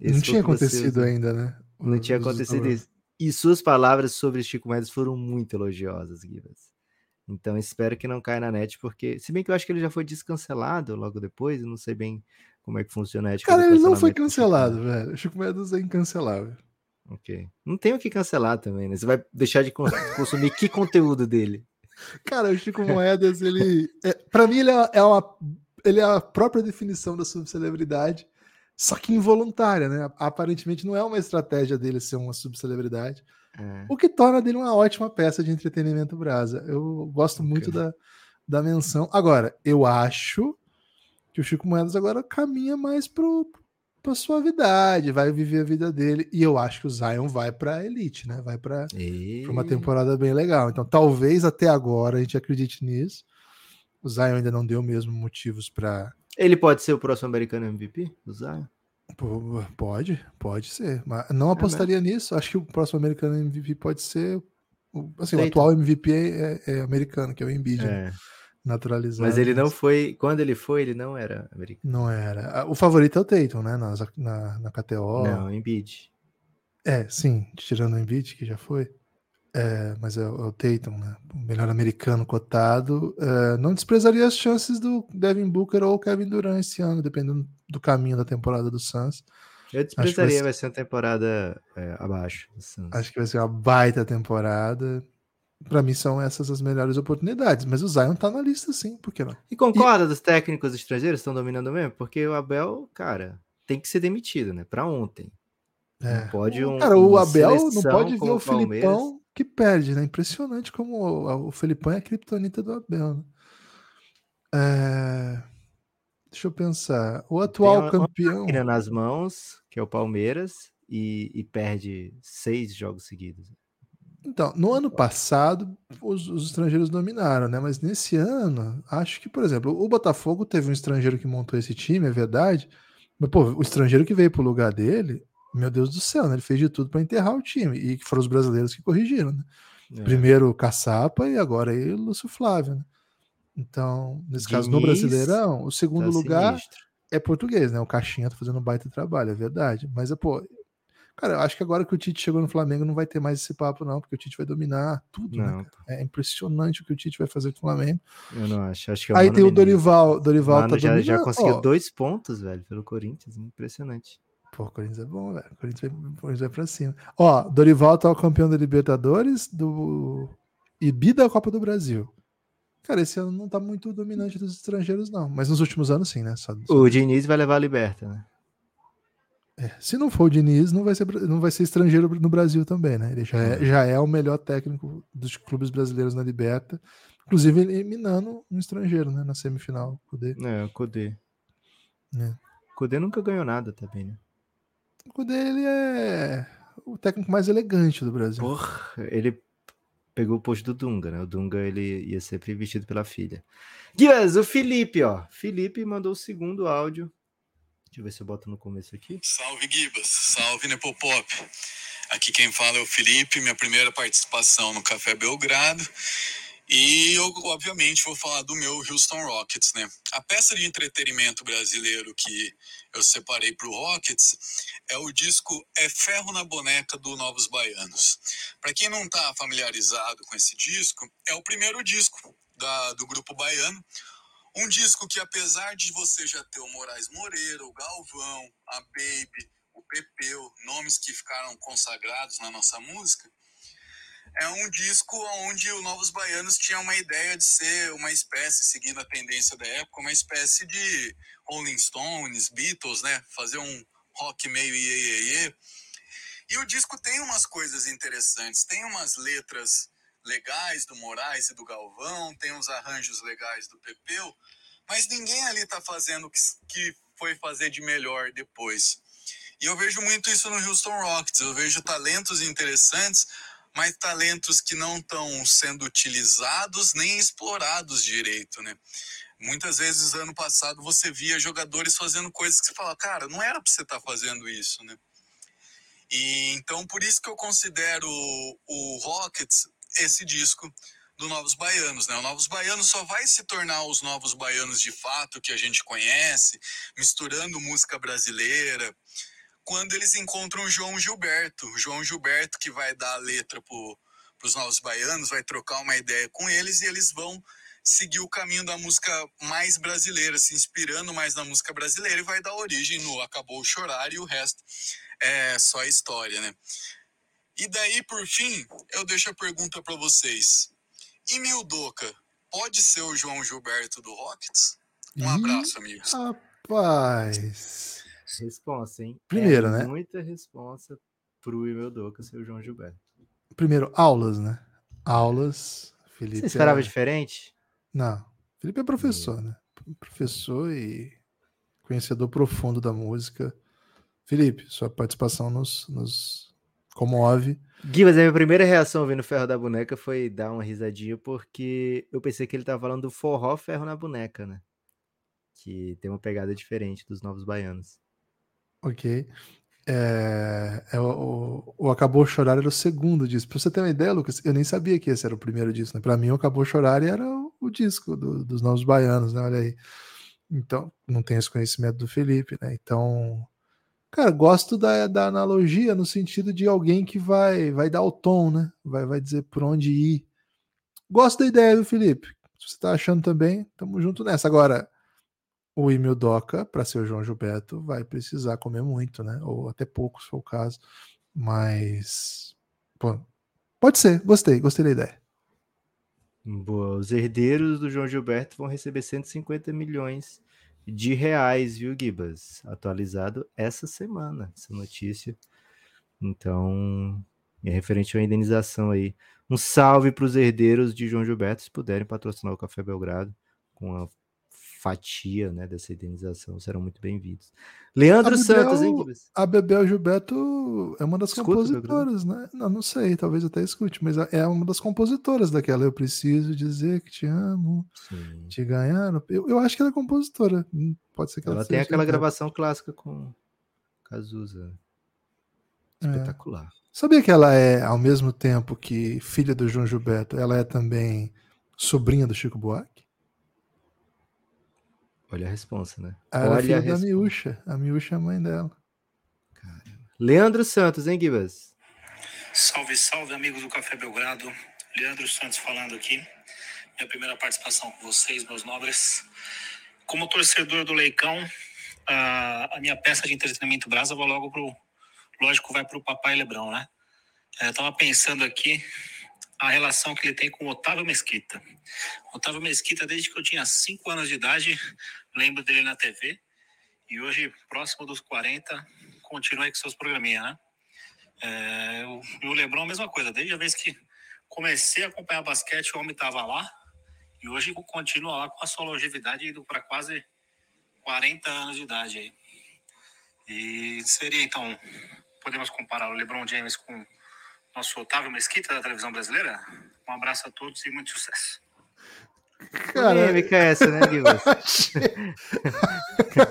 Esse não tinha você acontecido ainda, né? Não tinha Os- acontecido isso. E suas palavras sobre Chico Mendes foram muito elogiosas, Gibas. Então espero que não caia na net, porque, se bem que eu acho que ele já foi descancelado logo depois, eu não sei bem como é que funciona a ética Cara, ele não foi cancelado, Mendes. velho. O Chico Moedas é incancelável. Ok. Não tem o que cancelar também, né? Você vai deixar de cons- consumir que conteúdo dele? Cara, o Chico Moedas, ele. É, para mim, ele é, é uma, ele é a própria definição da subcelebridade, só que involuntária, né? Aparentemente não é uma estratégia dele ser uma subcelebridade, É. o que torna dele uma ótima peça de entretenimento brasa. Eu gosto muito Ok. da, da menção. Agora, eu acho que o Chico Moedas agora caminha mais pro, pra suavidade, vai viver a vida dele. E eu acho que o Zion vai pra elite, né? Vai pra. E... Uma temporada bem legal. Então, talvez até agora a gente acredite nisso. O Zion ainda não deu mesmo motivos para. Ele pode ser o próximo americano MVP do Zion? Pode, pode ser. Mas não É apostaria nisso. Acho que o próximo americano MVP pode ser. o- Assim, o atual MVP é, é americano, que é o Embiid, né? Naturalizado. Mas ele não foi. Quando ele foi, ele não era americano. Não era. Ah, O favorito é o Tatum, né? Na, na, na KTO. Não, Embiid. É, sim, tirando o Embiid, que já foi. É, mas é, o é o Tatum, né? O melhor americano cotado. É, não desprezaria as chances do Devin Booker ou Kevin Durant esse ano, dependendo do caminho da temporada do Suns. Eu vai desprezaria, ser- vai ser uma temporada é, abaixo. Acho que vai ser uma baita temporada. Pra mim são essas as melhores oportunidades. Mas o Zion tá na lista sim, por que não? E concorda dos técnicos estrangeiros estão dominando mesmo? Porque o Abel, cara, tem que ser demitido, né? Pra ontem. É. Não pode um. Cara, o uma Abel não pode ver o Palmeiras. Felipão que perde, né? Impressionante como o, o Felipão é a criptonita do Abel. Né? É, Deixa eu pensar. O atual uma- uma campeão. Máquina nas mãos, que é o Palmeiras, e, e perde seis jogos seguidos. Então, no ano passado, os, os estrangeiros dominaram, né? Mas nesse ano, acho que, por exemplo, o Botafogo teve um estrangeiro que montou esse time, é verdade. Mas, pô, o estrangeiro que veio pro lugar dele, meu Deus do céu, né? Ele fez de tudo para enterrar o time. E que foram os brasileiros que corrigiram, né? É. Primeiro o Caçapa e agora aí o Lúcio Flávio, né? Então, nesse caso, no Diniz Brasileirão, o segundo Tá lugar sinistro. é português, né? O Caixinha tá fazendo um baita trabalho, é verdade. Mas, pô, Cara, eu acho que agora que o Tite chegou no Flamengo não vai ter mais esse papo, não, porque o Tite vai dominar tudo, né? Não, cara? É impressionante o que o Tite vai fazer com o Flamengo. eu não acho. Acho que é o Aí tem o. Dorival. Dorival tá já, já dominando. conseguiu Ó, dois pontos, velho, pelo Corinthians. Impressionante. Pô, o Corinthians é bom, velho. O Corinthians vai, Corinthians vai pra cima. Ó, Dorival tá o campeão da Libertadores do e bi da Copa do Brasil. Cara, esse ano não tá muito dominante dos estrangeiros, não. Mas nos últimos anos, sim, né? Só- só- O Diniz vai levar a Liberta, né? É, se não for o Diniz, não vai, ser, não vai ser estrangeiro no Brasil também, né? Ele já é, já é o melhor técnico dos clubes brasileiros na Liberta. Inclusive eliminando um estrangeiro, né? Na semifinal. Kudê. É, o Kudê. É. O Kudê nunca ganhou nada também, né? O Kudê, ele é o técnico mais elegante do Brasil. Porra, ele pegou o posto do Dunga, né? O Dunga ele ia sempre vestido pela filha. Guias, o Felipe, ó. Felipe mandou o segundo áudio. Deixa eu ver se eu boto no começo aqui. Salve Gibas, salve Nepopop. Aqui quem fala é o Felipe, minha primeira participação no Café Belgrado. E eu, obviamente, vou falar do meu Houston Rockets, né? A peça de entretenimento brasileiro que eu separei para o Rockets é o disco É Ferro na Boneca do Novos Baianos. Para quem não está familiarizado com esse disco, é o primeiro disco da, do grupo baiano. Um disco que, apesar de você já ter o Moraes Moreira, o Galvão, a Baby, o Pepeu, nomes que ficaram consagrados na nossa música, é um disco onde o Novos Baianos tinha uma ideia de ser uma espécie, seguindo a tendência da época, uma espécie de Rolling Stones, Beatles, né? Fazer um rock meio iê, iê, iê. E o disco tem umas coisas interessantes, tem umas letras legais do Moraes e do Galvão, tem uns arranjos legais do Pepeu, mas ninguém ali tá fazendo o que, que foi fazer de melhor depois. E eu vejo muito isso no Houston Rockets, eu vejo talentos interessantes, mas talentos que não estão sendo utilizados nem explorados direito, né? Muitas vezes, ano passado, você via jogadores fazendo coisas que você fala, cara, não era para você estar fazendo isso, né? E então, por isso que eu considero o Rockets esse disco do Novos Baianos, né? O Novos Baianos só vai se tornar os Novos Baianos de fato que a gente conhece, misturando música brasileira, quando eles encontram o João Gilberto. O João Gilberto que vai dar a letra para os Novos Baianos, vai trocar uma ideia com eles e eles vão seguir o caminho da música mais brasileira, se inspirando mais na música brasileira e vai dar origem no Acabou Chorar e o resto é só história, né? E daí, por fim, eu deixo a pergunta para vocês. E Mildoca, pode ser o João Gilberto do Rockets? Um Ih, abraço, amigos. Rapaz. Responsa, hein? Primeiro, é né? Muita responsa pro Emil Doca ser o João Gilberto. Primeiro, aulas, né? Aulas. Felipe. Você esperava é- diferente? Não. Felipe é professor, né? Professor e conhecedor profundo da música. Felipe, sua participação nos, nos comove. Gibas, a minha primeira reação ouvindo Ferro da Boneca foi dar uma risadinha, porque eu pensei que ele tava falando do forró Ferro na Boneca, né? Que tem uma pegada diferente dos Novos Baianos. Ok. É, é o, o Acabou Chorar era o segundo disco. Pra você ter uma ideia, Lucas, eu nem sabia que esse era o primeiro disco. Né? Pra mim, o Acabou Chorar era o, o disco do- dos Novos Baianos, né? Olha aí. Então, não tenho esse conhecimento do Felipe, né? Então, cara, gosto da, da analogia no sentido de alguém que vai, vai dar o tom, né? Vai, vai dizer por onde ir. Gosto da ideia, viu, Felipe? Se você tá achando também, tamo junto nessa. Agora, o Emil Doca, para ser o João Gilberto, vai precisar comer muito, né? Ou até pouco, se for o caso. Mas. Pô, pode ser, gostei, gostei da ideia. Boa, os herdeiros do João Gilberto vão receber 150 milhões de reais, viu, Gibas? Atualizado essa semana, essa notícia. Então, é referente uma indenização aí. Um salve para os herdeiros de João Gilberto, se puderem patrocinar o Café Belgrado com a fatia né, dessa indenização, serão muito bem-vindos. Leandro A Santos, hein, Bebel-? A Bebel Gilberto é uma das Escuta compositoras, né? Não, não sei, talvez até escute, mas é uma das compositoras daquela. Eu preciso dizer que te amo, Sim. te ganhar. Eu, eu acho que ela é compositora. Hum, Pode ser que ela, Ela tem aquela gravação clássica com Cazuza. É. Espetacular. Sabia que ela é, ao mesmo tempo que filha do João Gilberto, ela é também sobrinha do Chico Buarque? Olha a resposta, né? Ela é Olha a filha da resposta. Miúcha. A Miúcha é a mãe dela. Caramba. Leandro Santos, hein, Gibas? Salve, salve, amigos do Café Belgrado. Leandro Santos falando aqui. Minha primeira participação com vocês, meus nobres. Como torcedor do Leicão, a, a minha peça de entretenimento brasa vai logo pro. Lógico, vai pro Papai Lebrão, né? É, eu tava pensando aqui a relação que ele tem com o Otávio Mesquita. Otávio Mesquita, desde que eu tinha 5 anos de idade, lembro dele na TV. E hoje, próximo dos 40, continua aí com seus programinhas, né? É, o, e o Lebron, a mesma coisa. Desde a vez que comecei a acompanhar basquete, o homem estava lá. E hoje continua lá com a sua longevidade indo para quase 40 anos de idade aí. E seria, então, podemos comparar o LeBron James com nosso Otávio Mesquita da televisão brasileira? Um abraço a todos e muito sucesso. Cara, fica essa, né, Gibas? achei,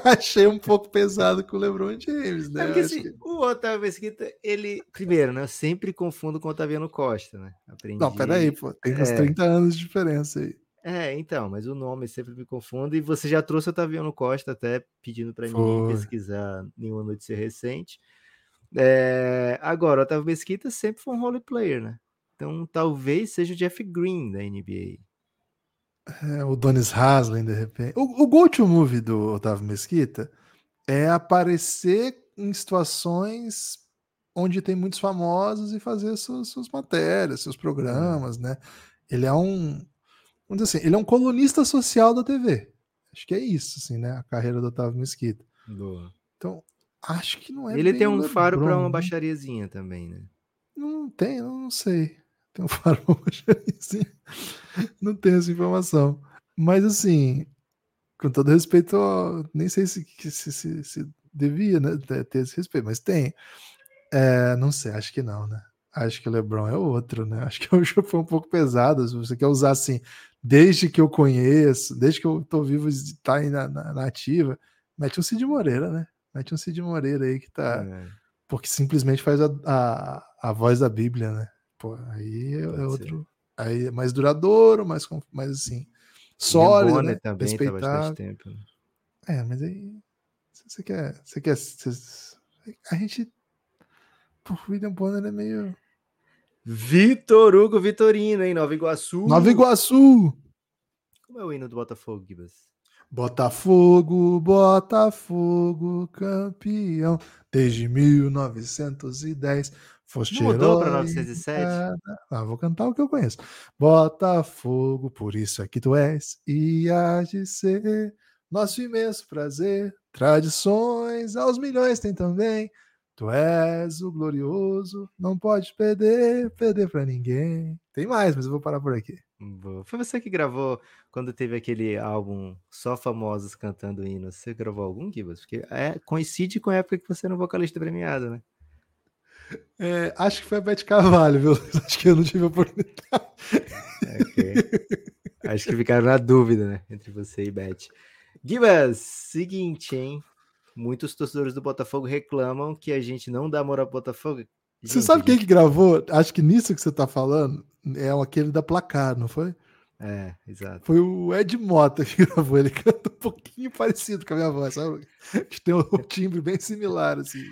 achei um pouco pesado com o LeBron James, né? É porque, assim, que... O Otávio Mesquita, ele. Primeiro, né? Eu sempre confundo com o Otaviano Costa, né? Aprendi... Não, peraí, pô. Tem uns é... 30 anos de diferença aí. É, então, mas o nome sempre me confunde. E você já trouxe o Otaviano Costa até pedindo para mim pesquisar nenhuma notícia recente. É, agora, o Otávio Mesquita sempre foi um role player, né? Então talvez seja o Jeff Green da NBA. É, o Donis Haslem, de repente. O, o go-to movie do Otávio Mesquita é aparecer em situações onde tem muitos famosos e fazer suas, suas matérias, seus programas, né? Ele é um, vamos dizer assim, ele é um colunista social da TV. Acho que é isso, assim, né? A carreira do Otávio Mesquita. Boa. Então, Acho que não é. Ele tem um faro para uma né? baixariazinha também, né? Não tem, não sei. Tem um faro para uma baixariazinha. Não tenho essa informação. Mas assim, com todo respeito, nem sei se, se, se, se devia né, ter esse respeito, mas tem. É, não sei, acho que não, né? Acho que o LeBron é outro, né? Acho que o jogo foi um pouco pesado. Se você quer usar assim, desde que eu conheço, desde que eu tô vivo, tá aí na, na, na ativa, mete um Cid Moreira, né? Mete um Cid Moreira aí que tá. É. Porque simplesmente faz a, a, a, voz da Bíblia, né? Pô, aí é, é outro. Aí é mais duradouro, mais, mais assim. Sólido, né? Também tá respeitável. Tempo, né? É, mas aí. Você quer. Você quer. Você, a gente. O William Bonner é meio. Vitor Hugo Vitorino, hein? Nova Iguaçu. Nova Iguaçu! Como é o hino do Botafogo, Gibas? Botafogo, Botafogo, campeão, desde 1910. Foste Mudou para 907? Ah, vou cantar o que eu conheço. Botafogo, por isso é que tu és e há de ser nosso imenso prazer. Tradições aos milhões tem também. Tu és o glorioso, não pode perder, perder para ninguém. Tem mais, mas eu vou parar por aqui. Foi você que gravou quando teve aquele álbum Só Famosos Cantando Hinos. Você gravou algum, Gibas? Porque é, coincide com a época que você era um vocalista premiado, né? É, acho que foi a Beth Carvalho, viu? Acho que eu não tive oportunidade. Okay. acho que ficaram na dúvida, né? Entre você e Beth. Gibas, seguinte, hein? Muitos torcedores do Botafogo reclamam que a gente não dá moral pro Botafogo. Gente, você sabe quem que gravou? Acho que nisso que você tá falando é aquele da placar, não foi? É, exato. Foi o Ed Mota que gravou. Ele canta um pouquinho parecido com a minha voz, sabe? Que tem um timbre bem similar, assim.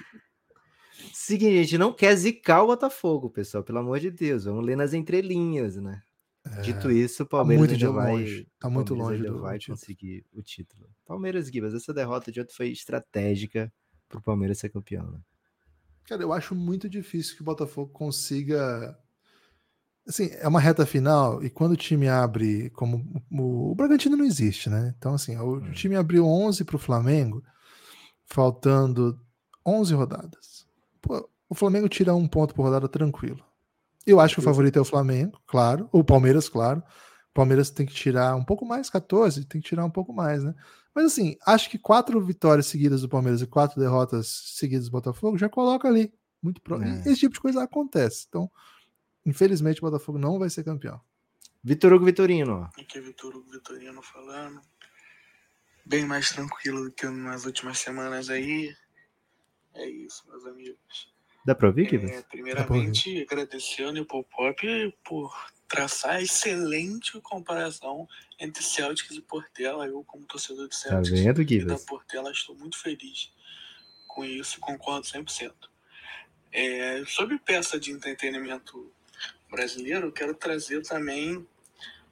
Seguinte, a gente não quer zicar o Botafogo, pessoal, pelo amor de Deus. Vamos ler nas entrelinhas, né? É, Dito isso, o tá Palmeiras tá ainda vai, longe. Tá muito longe do vai título. conseguir o título. Palmeiras, Gibas, essa derrota de ontem foi estratégica pro Palmeiras ser campeão, né? Cara, eu acho muito difícil que o Botafogo consiga assim, é uma reta final e quando o time abre como o, o Bragantino não existe, né? Então assim, o, o hum. time abriu 11 para o Flamengo, faltando 11 rodadas. Pô, o Flamengo tira um ponto por rodada tranquilo. Eu acho que o favorito é o Flamengo, claro, o Palmeiras, claro. O Palmeiras tem que tirar um pouco mais, 14, tem que tirar um pouco mais, né? Mas assim, acho que quatro vitórias seguidas do Palmeiras e quatro derrotas seguidas do Botafogo já coloca ali. Muito pro... é. Esse tipo de coisa acontece. Então, Infelizmente, o Botafogo não vai ser campeão. Vitor Hugo Vitorino. Aqui é Vitor Hugo Vitorino falando. Bem mais tranquilo do que nas últimas semanas aí. É isso, meus amigos. Dá pra ouvir, Kivas? É, primeiramente, ouvir. agradecer ao Nipple Pop por traçar a excelente comparação entre Celtics e Portela. Eu, como torcedor de tá Celtics tá vendo, e da Portela, estou muito feliz com isso, concordo 100%. É, sobre peça de entretenimento brasileiro, eu quero trazer também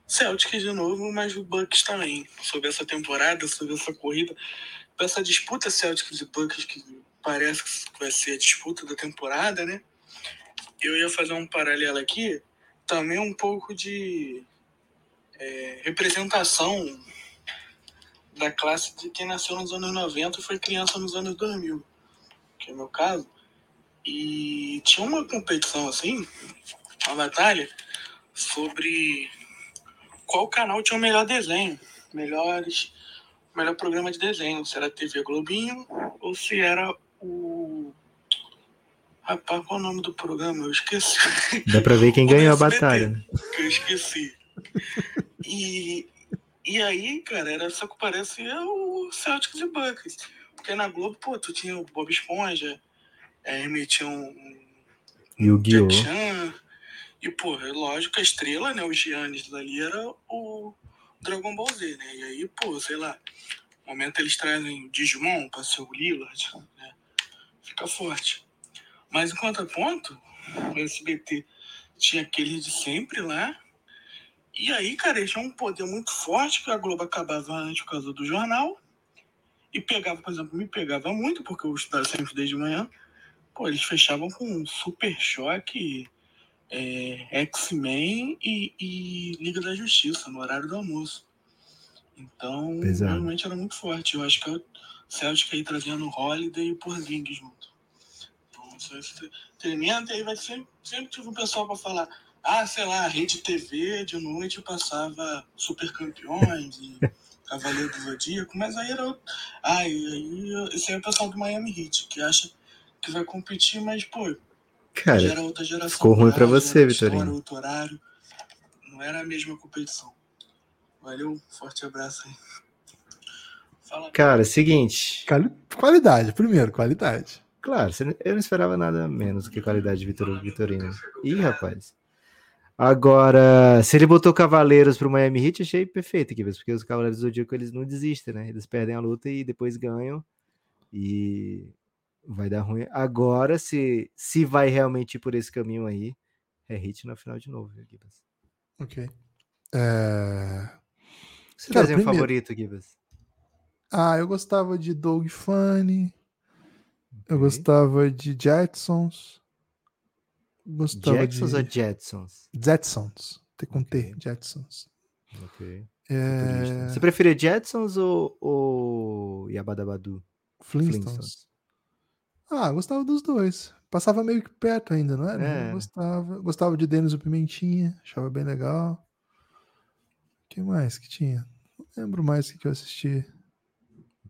Celtics de novo, mas o Bucks também. Sobre essa temporada, sobre essa corrida. Essa disputa Celtics e Bucks, que parece que vai ser a disputa da temporada, né? Eu ia fazer um paralelo aqui, também um pouco de é, representação da classe de quem nasceu nos anos 90 e foi criança nos anos 2000, que é o meu caso. E tinha uma competição assim, uma batalha, sobre qual canal tinha o melhor desenho, melhores, melhor programa de desenho, se era TV Globinho ou se era o. Rapaz, qual é o nome do programa? Eu esqueci. Dá pra ver quem O ganhou a batalha. né? Eu esqueci. E, e aí, cara, era só que parecia o Celtics e Bucks. Porque na Globo, pô, tu tinha o Bob Esponja, aí metia um, Yu-Gi-Oh! Jack Chan. E, pô, é lógico, a estrela, né? O Giannis dali era o Dragon Ball Z, né? E aí, pô, sei lá, no momento eles trazem o Digimon pra ser o Lillard, né? Fica forte. Mas em contraponto, o SBT tinha aqueles de sempre lá. E aí, cara, eles tinham um poder muito forte que a Globo acabava antes por causa do jornal. E pegava, por exemplo, me pegava muito, porque eu estudava sempre desde manhã. Pô, eles fechavam com um Super Choque, é, X-Men e, e Liga da Justiça no horário do almoço. Então, Pesado. realmente era muito forte. Eu acho que o Celtic aí trazendo Holiday e o Porzingis junto. Esse treinamento aí vai sempre, sempre tive um pessoal para falar. Ah, sei lá, a Rede TV de noite passava Super Campeões e Cavaleiro do Zodíaco, mas aí era. outro- Ah, e aí esse aí é o pessoal do Miami Heat, que acha que vai competir, mas, pô, Cara, já era outra geração. ficou ruim pra já você, Vitorino. outro horário. Não era a mesma competição. Valeu, forte abraço aí. Fala. cara, seguinte. Quali- Qualidade, primeiro, qualidade. Claro, você eu não esperava nada menos do que qualidade de Vitor Vitorino. Ih, rapaz. Agora, se ele botou Cavaleiros pro Miami Heat, achei perfeito aqui, porque os Cavaleiros do Zodíaco eles não desistem, né? Eles perdem a luta e depois ganham. E vai dar ruim. Agora, se, se vai realmente ir por esse caminho aí, é Hit na final de novo, Gibas? Ok. É, Seu Cara, desenho primeiro- favorito, Gibas? Ah, eu gostava de Doug Funny. Eu gostava de Jetsons. Gostava Jacksons ou de Jetsons? Jetsons. T com T. Jetsons. Ok. É... Você preferia Jetsons ou, ou Yabadabadu? Flintstones. Ah, gostava dos dois. Passava meio que perto ainda, não era? É. Gostava. Gostava de Denis o Pimentinha, achava bem legal. O que mais que tinha? Não lembro mais o que eu assisti.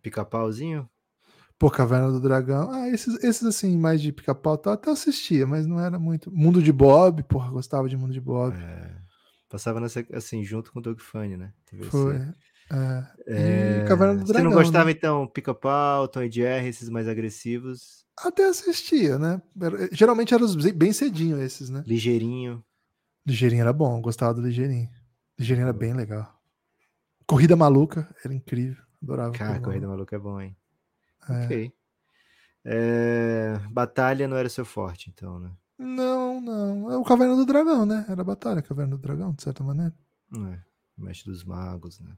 Pica-pauzinho? Pô, Caverna do Dragão. Ah, esses, esses assim, mais de pica-pau e tal, até assistia, mas não era muito. Mundo de Bob, porra, gostava de Mundo de Bob. É, passava nessa, assim, junto com o Doug Funny, né? TVC. Foi. É. É, E Caverna do Você Dragão. não gostava, né? então, Pica-Pau, Tom e Jerry, esses mais agressivos, Até assistia, né? Era- Geralmente eram bem cedinho esses, né? ligeirinho. Ligeirinho era bom, gostava do Ligeirinho. Ligeirinho era bem legal. Corrida Maluca era incrível. Adorava. Cara, Corrida Maluca é bom, hein? É. Ok. É, Batalha não era seu forte, então, né? Não, não. É o Caverna do Dragão, né? Era a batalha, Caverna do Dragão, de certa maneira. Não é. Mestre dos Magos, né?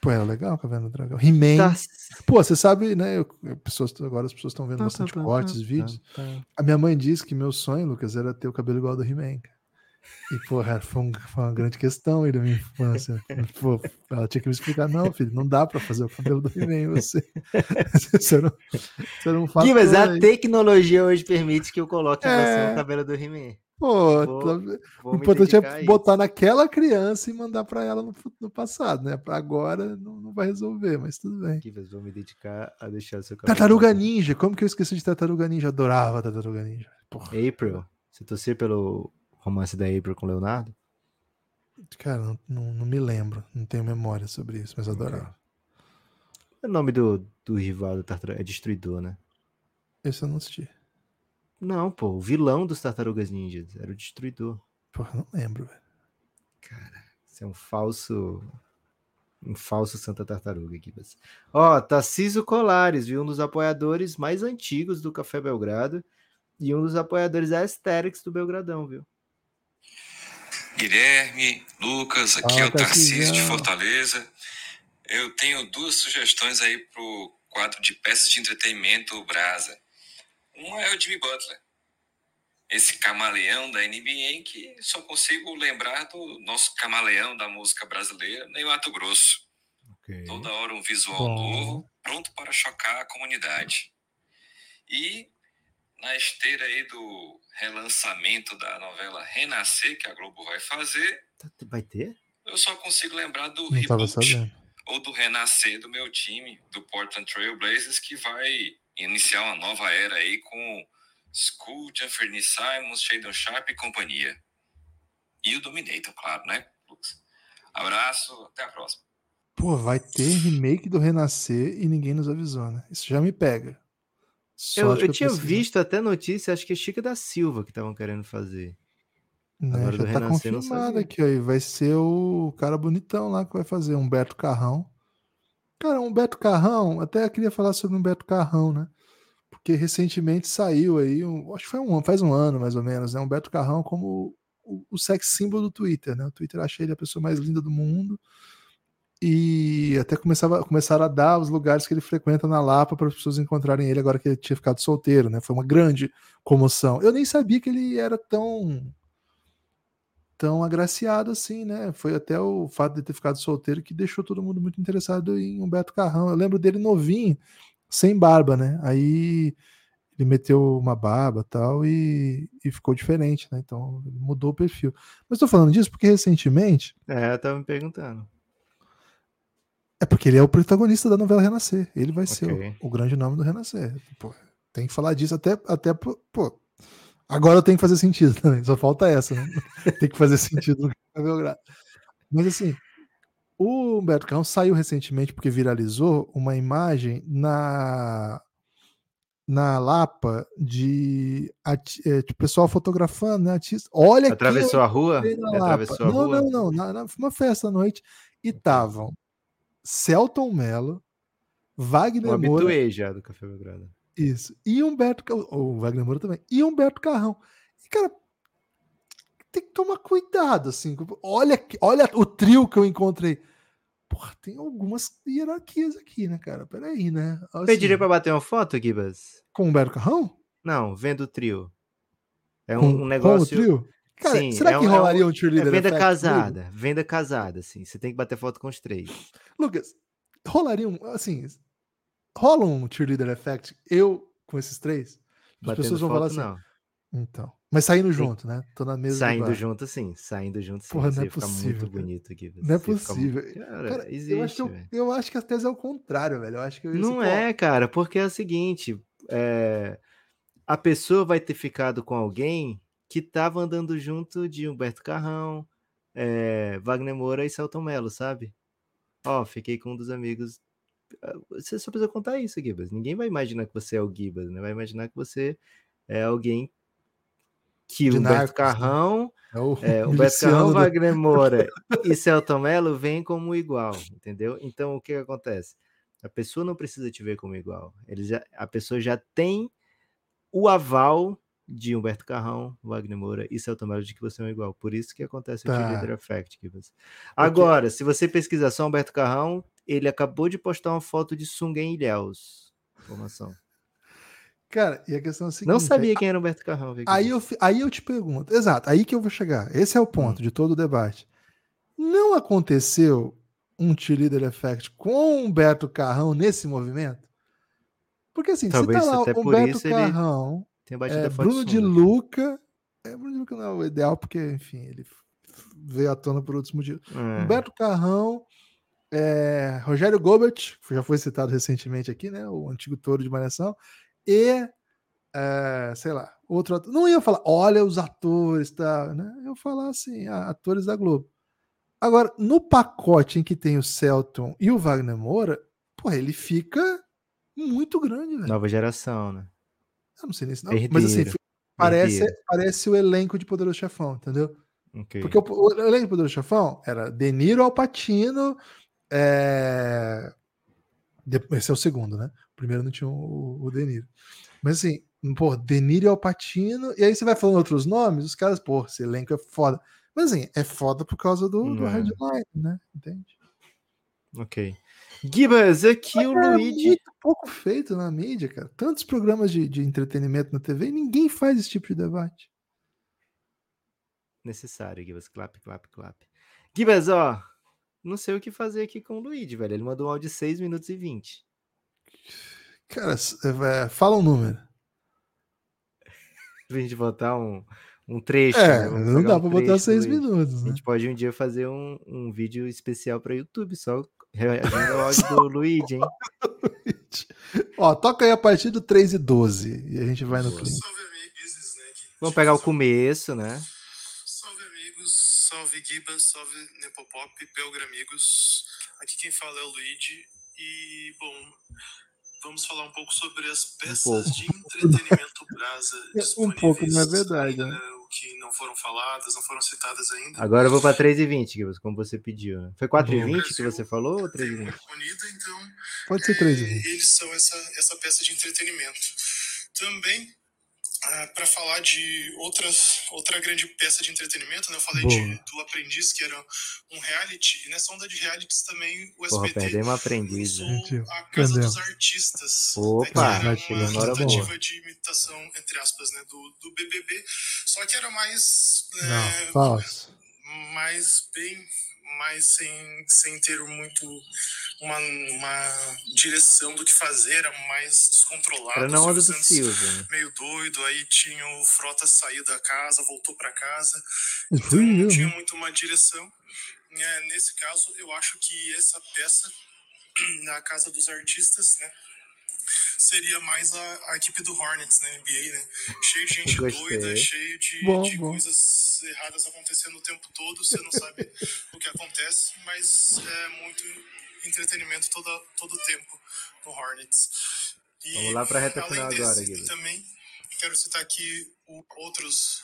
Pô, era legal, Caverna do Dragão. He-Man. Tá. Pô, você sabe, né? eu- pessoas, agora as pessoas estão vendo Tá, bastante tá, tá, cortes, tá, vídeos. tá. A minha mãe disse que meu sonho, Lucas, era ter o cabelo igual ao do He-Man. cara. E, porra, foi, um- foi uma grande questão aí da minha infância. Pô, ela tinha que me explicar, não, filho, não dá pra fazer o cabelo do He-Man, você. você não, você não faz. Gui, mas a tecnologia hoje permite que eu coloque É. você no cabelo do He-Man. Pô, Vou- tá- Vou o importante é botar naquela criança e mandar pra ela no, no passado, né? Pra agora não, não vai resolver, mas tudo bem. Gui, mas vou me dedicar a deixar o seu cabelo. Tartaruga. Ninja, como que eu esqueci de Tartaruga Ninja? Adorava Tartaruga Ninja. Porra, April. Você torcia pelo romance da April com Leonardo? cara, não, não, não me lembro, não tenho memória sobre isso, mas adorava. O nome do, do rival do Tartaruga é Destruidor, né? Esse eu não assisti. Não, pô, o vilão dos Tartarugas Ninjas era o Destruidor. Porra, não lembro, velho. Cara, isso é um falso. Um falso Santa Tartaruga aqui. Ó, Tarcísio Colares, viu? Um dos apoiadores mais antigos do Café Belgrado. E um dos apoiadores Asterix do Belgradão, viu? Guilherme, Lucas, aqui Fala, é o Tarcísio de. Fortaleza. Eu tenho duas sugestões aí pro quadro de peças de entretenimento Brasa. Um é o Jimmy Butler, esse camaleão da NBA que só consigo lembrar do nosso camaleão da música brasileira, nem Mato Grosso. Toda hora um visual Bom. novo, pronto para chocar a comunidade. E na esteira aí do relançamento da novela Renascer, que a Globo vai fazer, Tá- Vai ter? eu só consigo lembrar do Não reboot ou do renascer do meu time, do Portland Trail Blazers, que vai iniciar uma nova era aí com School, Jeffrey Simons, Shadon Sharp e companhia. E o Dominator, claro, né, Lucas? Abraço, até a próxima. Pô, vai ter remake do Renascer e ninguém nos avisou, né? Isso já me pega. Eu, eu que tinha preciso- visto até notícia, acho que é Chica da Silva que estavam querendo fazer. Né, Agora já do tá Renascer, confirmado aqui. E vai ser o cara bonitão lá que vai fazer, Humberto Carrão. Cara, Humberto Carrão, até eu queria falar sobre Humberto Carrão, né? Porque recentemente saiu aí, um- acho que foi um, faz um ano mais ou menos, né? Humberto Carrão como o, o sex símbolo do Twitter, né? O Twitter achei ele a pessoa mais linda do mundo. E até começava, começaram a dar os lugares que ele frequenta na Lapa para as pessoas encontrarem ele agora que ele tinha ficado solteiro, né? Foi uma grande comoção. Eu nem sabia que ele era tão tão agraciado assim, né? Foi até o fato de ter ficado solteiro que deixou todo mundo muito interessado em Humberto Carrão. Eu lembro dele novinho, sem barba, né? Aí ele meteu uma barba tal e, e ficou diferente, né? Então mudou o perfil. Mas estou falando disso porque recentemente É, eu tava me perguntando. É porque ele é o protagonista da novela Renascer. Ele vai ser Ok. o, o grande nome do Renascer. Pô, tem que falar disso até, até pô, agora tenho que fazer sentido também. Só falta essa, né? tem que fazer sentido no Belgrado. Mas assim, o Humberto Carrão saiu recentemente porque viralizou uma imagem na na Lapa de, é, de pessoal fotografando, né? Artista. Olha Atravessou a rua? na atravessou a Não, rua? não, não. Na, na- foi uma festa à noite e estavam Celton Mello, Um Wagner Moura, habituê já do Café Belgrado. isso, e Humberto, Ca- o Wagner Moura também, e Humberto Carrão. E, cara, tem que tomar cuidado, assim. Olha, olha o trio que eu encontrei. Porra, tem algumas hierarquias aqui, né, cara? Peraí, né? Assim, Pediria pra bater uma foto, Gibas? Com o Humberto Carrão? Não, vendo o trio. É um, um com o negócio. Cara, Sim, será é que um- é um- rolaria um, É cheerleader venda effect casada, venda casada, assim. Você tem que bater foto com os três. Lucas, rolaria um, assim, rola um cheerleader effect, eu com esses três? As Batendo pessoas vão foto, falar assim, não. então. Mas saindo junto, né? Tô na mesa do Saindo junto, sim. Saindo junto, sim. Porra, não é possível, muito cara. bonito aqui. Não é possível. Cara, Cara, existe, eu, acho que eu, acho que a tese é o contrário, velho. Eu acho que Não assim, pô, é, cara, porque é o seguinte: é, a pessoa vai ter ficado com alguém que tava andando junto de Humberto Carrão, é, Wagner Moura e Celton Mello, sabe? Ó, fiquei com um dos amigos. Ah, Você só precisa contar isso, Gibas. Ninguém vai imaginar que você é o Gibas, né? Vai imaginar que você é alguém que De o Humberto Narcos, né? Carrão É o é, Humberto Carrão, do- Wagner Moura e Celton Mello vêm como igual, entendeu? Então, o que, que acontece? A pessoa não precisa te ver como igual. Eles já, a pessoa já tem o aval de Humberto Carrão, Wagner Moura e Celton Mello de que você é um igual. Por isso que acontece Tá. o cheerleader effect. Que você... Agora, se você pesquisar só Humberto Carrão, ele acabou de postar uma foto de sunga em Ilhéus. Informação. Cara, e a questão é a seguinte. Não sabia quem era Humberto Carrão. viu, Aí eu, aí eu te pergunto, exato, aí que eu vou chegar. Esse é o ponto Hum. de todo o debate. Não aconteceu um cheerleader effect com Humberto Carrão nesse movimento? Porque assim, Talvez se tá lá Humberto Carrão, Tem batido é, Bruno de. Luca. É, Bruno de Luca não é o ideal, porque, enfim, ele veio à tona por outros motivos. É. Humberto Carrão, é, Rogério Gobert, que já foi citado recentemente aqui, né? O antigo touro de Malhação, e é, sei lá, outro ator. Não ia falar, olha os atores, tá, né? Eu ia falar assim, ah, atores da Globo. Agora, no pacote em que tem o Celton e o Wagner Moura, pô, ele fica muito grande, velho. Nova geração, né? Eu não sei nem se não, mas assim, parece, Herdeiro. parece o elenco de Poderoso Chefão, entendeu? Ok. Porque o, o elenco do Poderoso Chefão era De Niro, Al Pacino, é... de- esse é o segundo, né? O primeiro não tinha o, o De Niro. Mas assim, pô, Deniro e Alpatino, e aí você vai falando outros nomes, os caras, pô, esse elenco é foda. Mas assim, é foda por causa do, do É. headline, né? Entende? Ok. Gibas, aqui o É Luigi. muito pouco feito na mídia, cara. Tantos programas de, de entretenimento na TV e ninguém faz esse tipo de debate. Necessário, Gibas. Clap, clap, clap. Gibas, ó. Não sei o que fazer aqui com o Luigi, velho. Ele mandou um áudio de 6 minutos e 20. Cara, é, fala um número. Pra gente botar um, um trecho. É, né? Não dá um pra botar seis minutos, A né? gente pode um dia fazer um, um vídeo especial pra YouTube, só reagindo ao áudio do Luigi, hein? Ó, toca aí a partir do 3 e 12 e a gente vai no Boa. clima. Salve amigos, Snack. Vamos pegar o começo, né? Salve amigos, salve Gibas, salve Nepopop, Belgra amigos. Aqui quem fala é o Luigi e, bom, vamos falar um pouco sobre as peças pouco. de entretenimento brasa Um pouco, não é verdade, né? Né, que não foram faladas, não foram citadas ainda. Agora eu vou pra 3 e 20, Gibas, como você pediu, né? Foi 4 e Boa. 20 que você falou ou 3 e 20? Unida, então Pode ser 3 e é, 20. eles são essa, essa peça de entretenimento. Também, para falar de outras, outra grande peça de entretenimento, né? eu falei de, do Aprendiz, que era um reality, e nessa onda de realities também o Porra, SBT perdemos aprendiz, né? a Casa perdemos. dos Artistas, Opa, né, que era uma a hora boa. tentativa de imitação, entre aspas, né, do, do BBB, só que era mais... é, Não, falso. mas bem mais sem, sem ter muito uma, uma direção do que fazer, era mais descontrolado. Era na onda do Silvio? Meio doido, aí tinha o Frota saiu da casa, voltou para casa, Fui então não tinha muito uma direção. É, nesse caso, eu acho que essa peça na Casa dos Artistas, né? Seria mais a, a equipe do Hornets na NBA, né? Cheio de gente Gostei. doida, cheio de, Bom, de bom. coisas erradas acontecendo o tempo todo, você não sabe o que acontece, mas é muito entretenimento toda, todo o tempo no Hornets. E, Vamos lá pra reta além final desse, agora, Guilherme. Também quero citar aqui o- outros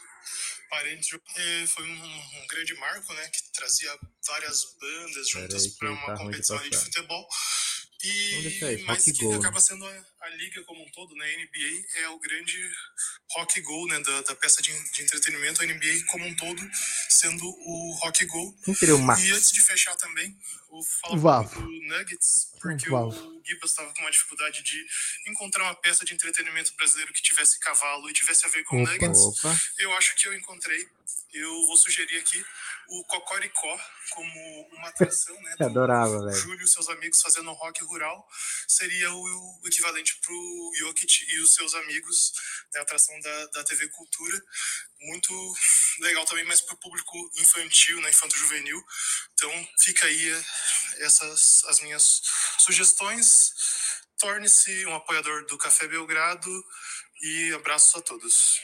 parentes. É, foi um, um grande marco, né? Que trazia várias bandas Pera juntas para tá uma de competição de passar. futebol. E, isso, mas rock que go, né? acaba sendo a, a liga como um todo, né? A NBA é o grande rock go, né? Da, da peça de, de entretenimento, a NBA como um todo sendo o rock go. E antes de fechar também, vou falar um do Nuggets, porque Vavo. o Gibas estava com uma dificuldade de encontrar uma peça de entretenimento brasileiro que tivesse cavalo e tivesse a ver com Opa. Nuggets. Opa, Eu acho que eu encontrei. Eu vou sugerir aqui o Cocoricó como uma atração, né? do adorava, velho. Júlio e seus amigos fazendo rock rural seria o, o equivalente para o Jokic e os seus amigos, né, a atração da, da TV Cultura. Muito legal também, mas para o público infantil, né, infanto-juvenil. Então fica aí eh, essas as minhas sugestões. Torne-se um apoiador do Café Belgrado e abraços a todos.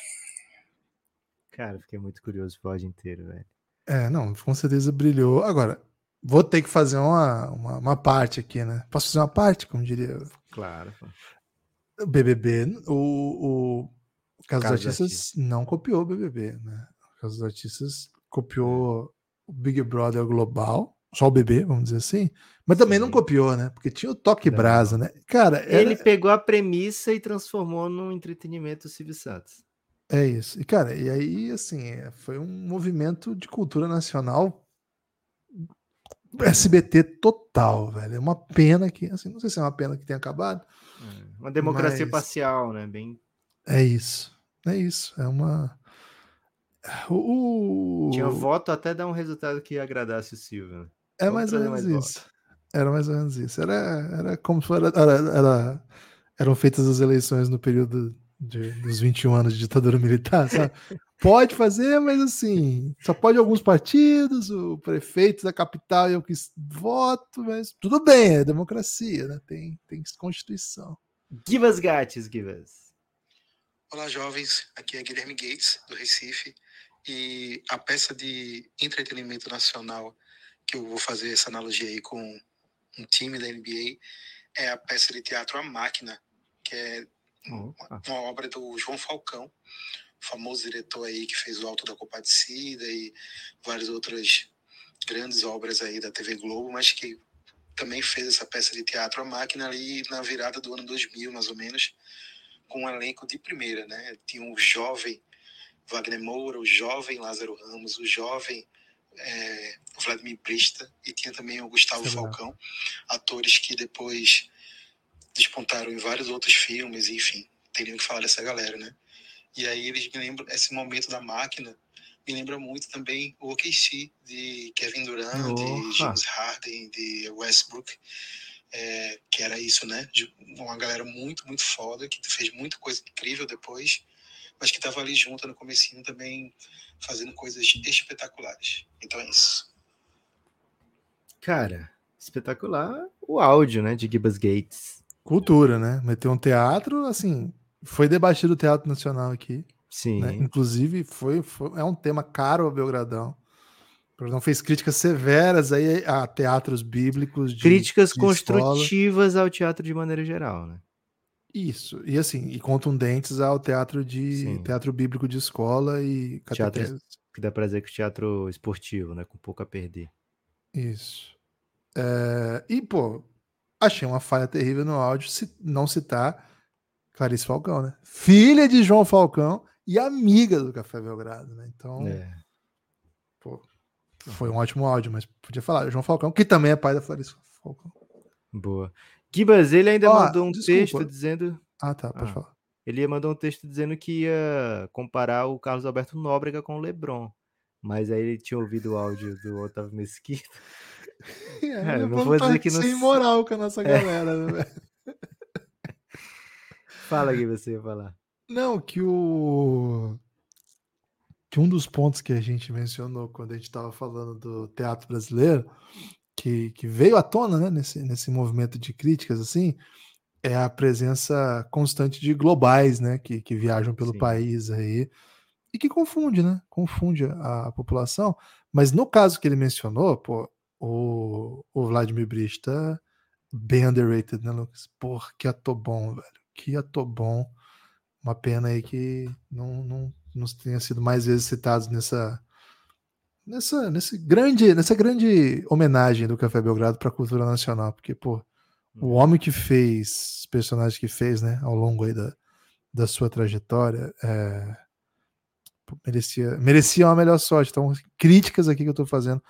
Cara, fiquei muito curioso pro áudio inteiro, velho. É, não, com certeza brilhou. Agora, vou ter que fazer uma, uma, uma parte aqui, né? Posso fazer uma parte, como diria Claro. O BBB? O, o, Caso dos Caso dos Artistas não copiou o BBB, né? O Caso dos Artistas copiou o Big Brother Global, só o BB, vamos dizer assim, mas também não Sim. copiou, né? Porque tinha o Toque Não. Brasa, né? Cara, era- Ele pegou a premissa e transformou num entretenimento Silvio Santos. É isso. E, cara, e aí, assim, é, foi um movimento de cultura nacional SBT total, velho. É uma pena que, assim, não sei se é uma pena que tenha acabado. Uma democracia Mas- parcial, né? Bem. É isso. É isso. É uma. O... o- Tinha voto até dar um resultado que agradasse o Silvio. né? É mais ou menos mais isso. Era mais ou menos isso. Era, era como se era, era, era- eram feitas as eleições no período de, dos 21 anos de ditadura militar, sabe? Pode fazer, mas assim, só pode alguns partidos, o prefeito da capital eu que voto, mas tudo bem, é democracia, né? Tem, tem constituição. Gatos, give us. Olá, jovens. Aqui é Guilherme Gates, do Recife. E a peça de entretenimento nacional que eu vou fazer essa analogia aí com um time da NBA é a peça de teatro A Máquina, que é Opa. uma obra do João Falcão, famoso diretor aí que fez o Alto da Compadecida e várias outras grandes obras aí da TV Globo, mas que também fez essa peça de teatro A Máquina ali na virada do ano 2000, mais ou menos, com um elenco de primeira, né? Tinha um jovem Wagner Moura, o jovem Lázaro Ramos, o jovem é, Vladimir Prista e tinha também o Gustavo Sei lá. Falcão, atores que depois despontaram em vários outros filmes, enfim, teriam que falar dessa galera, né? E aí eles me lembram, esse momento da máquina me lembra muito também o OKC de Kevin Durant, Opa. de James Harden, de Westbrook, é, que era isso, né? De uma galera muito, muito foda, que fez muita coisa incrível depois, mas que estava ali junto no comecinho também fazendo coisas espetaculares. Então é isso. Cara, espetacular o áudio, né, de Gibas Gates. Cultura, né? Meteu um teatro, assim, foi debatido o Teatro Nacional aqui. Sim. né? Inclusive, foi, foi- é um tema caro ao Belgradão. O Belgradão fez críticas severas aí a teatros bíblicos. De, Críticas de escola. construtivas ao teatro de maneira geral, né? Isso, e assim, e contundentes ao teatro de Sim. teatro bíblico de escola e Teatro-. Que dá pra dizer que teatro esportivo, né, com pouco a perder. Isso. É, e, pô, achei uma falha terrível no áudio se não citar Clarice Falcão, né? Filha de João Falcão e amiga do Café Belgrado, né? Então, É. pô, foi um ótimo áudio, mas podia falar João Falcão, que também é pai da Clarice Falcão. Boa. Gibas, ele ainda Ó, mandou um desculpa. texto dizendo. Ah, tá, pode Ah. falar. Ele mandou um texto dizendo que ia comparar o Carlos Alberto Nóbrega com o Lebron. Mas aí ele tinha ouvido o áudio do Otávio Mesquita. É, não vamos vou dizer parecer que não É. imoral com a nossa galera, né? Fala que você ia falar. Não, que o. Que um dos pontos que a gente mencionou quando a gente estava falando do teatro brasileiro, que, que veio à tona né, nesse, nesse movimento de críticas, assim, é a presença constante de globais, né? Que, que viajam pelo Sim. país aí. E que confunde, né? Confunde a, a população. Mas no caso que ele mencionou, pô, o, o Vladimir Brista bem underrated, né, Lucas? Porra, que ator bom, velho. Que ator bom. Uma pena aí que não, não, não tenha sido mais vezes citados nessa, nessa, nesse grande, nessa grande homenagem do Café Belgrado para a cultura nacional, porque, pô, o homem que fez, os personagens que fez, né, ao longo aí da, da sua trajetória, é, merecia, merecia uma melhor sorte. Então, críticas aqui que eu tô fazendo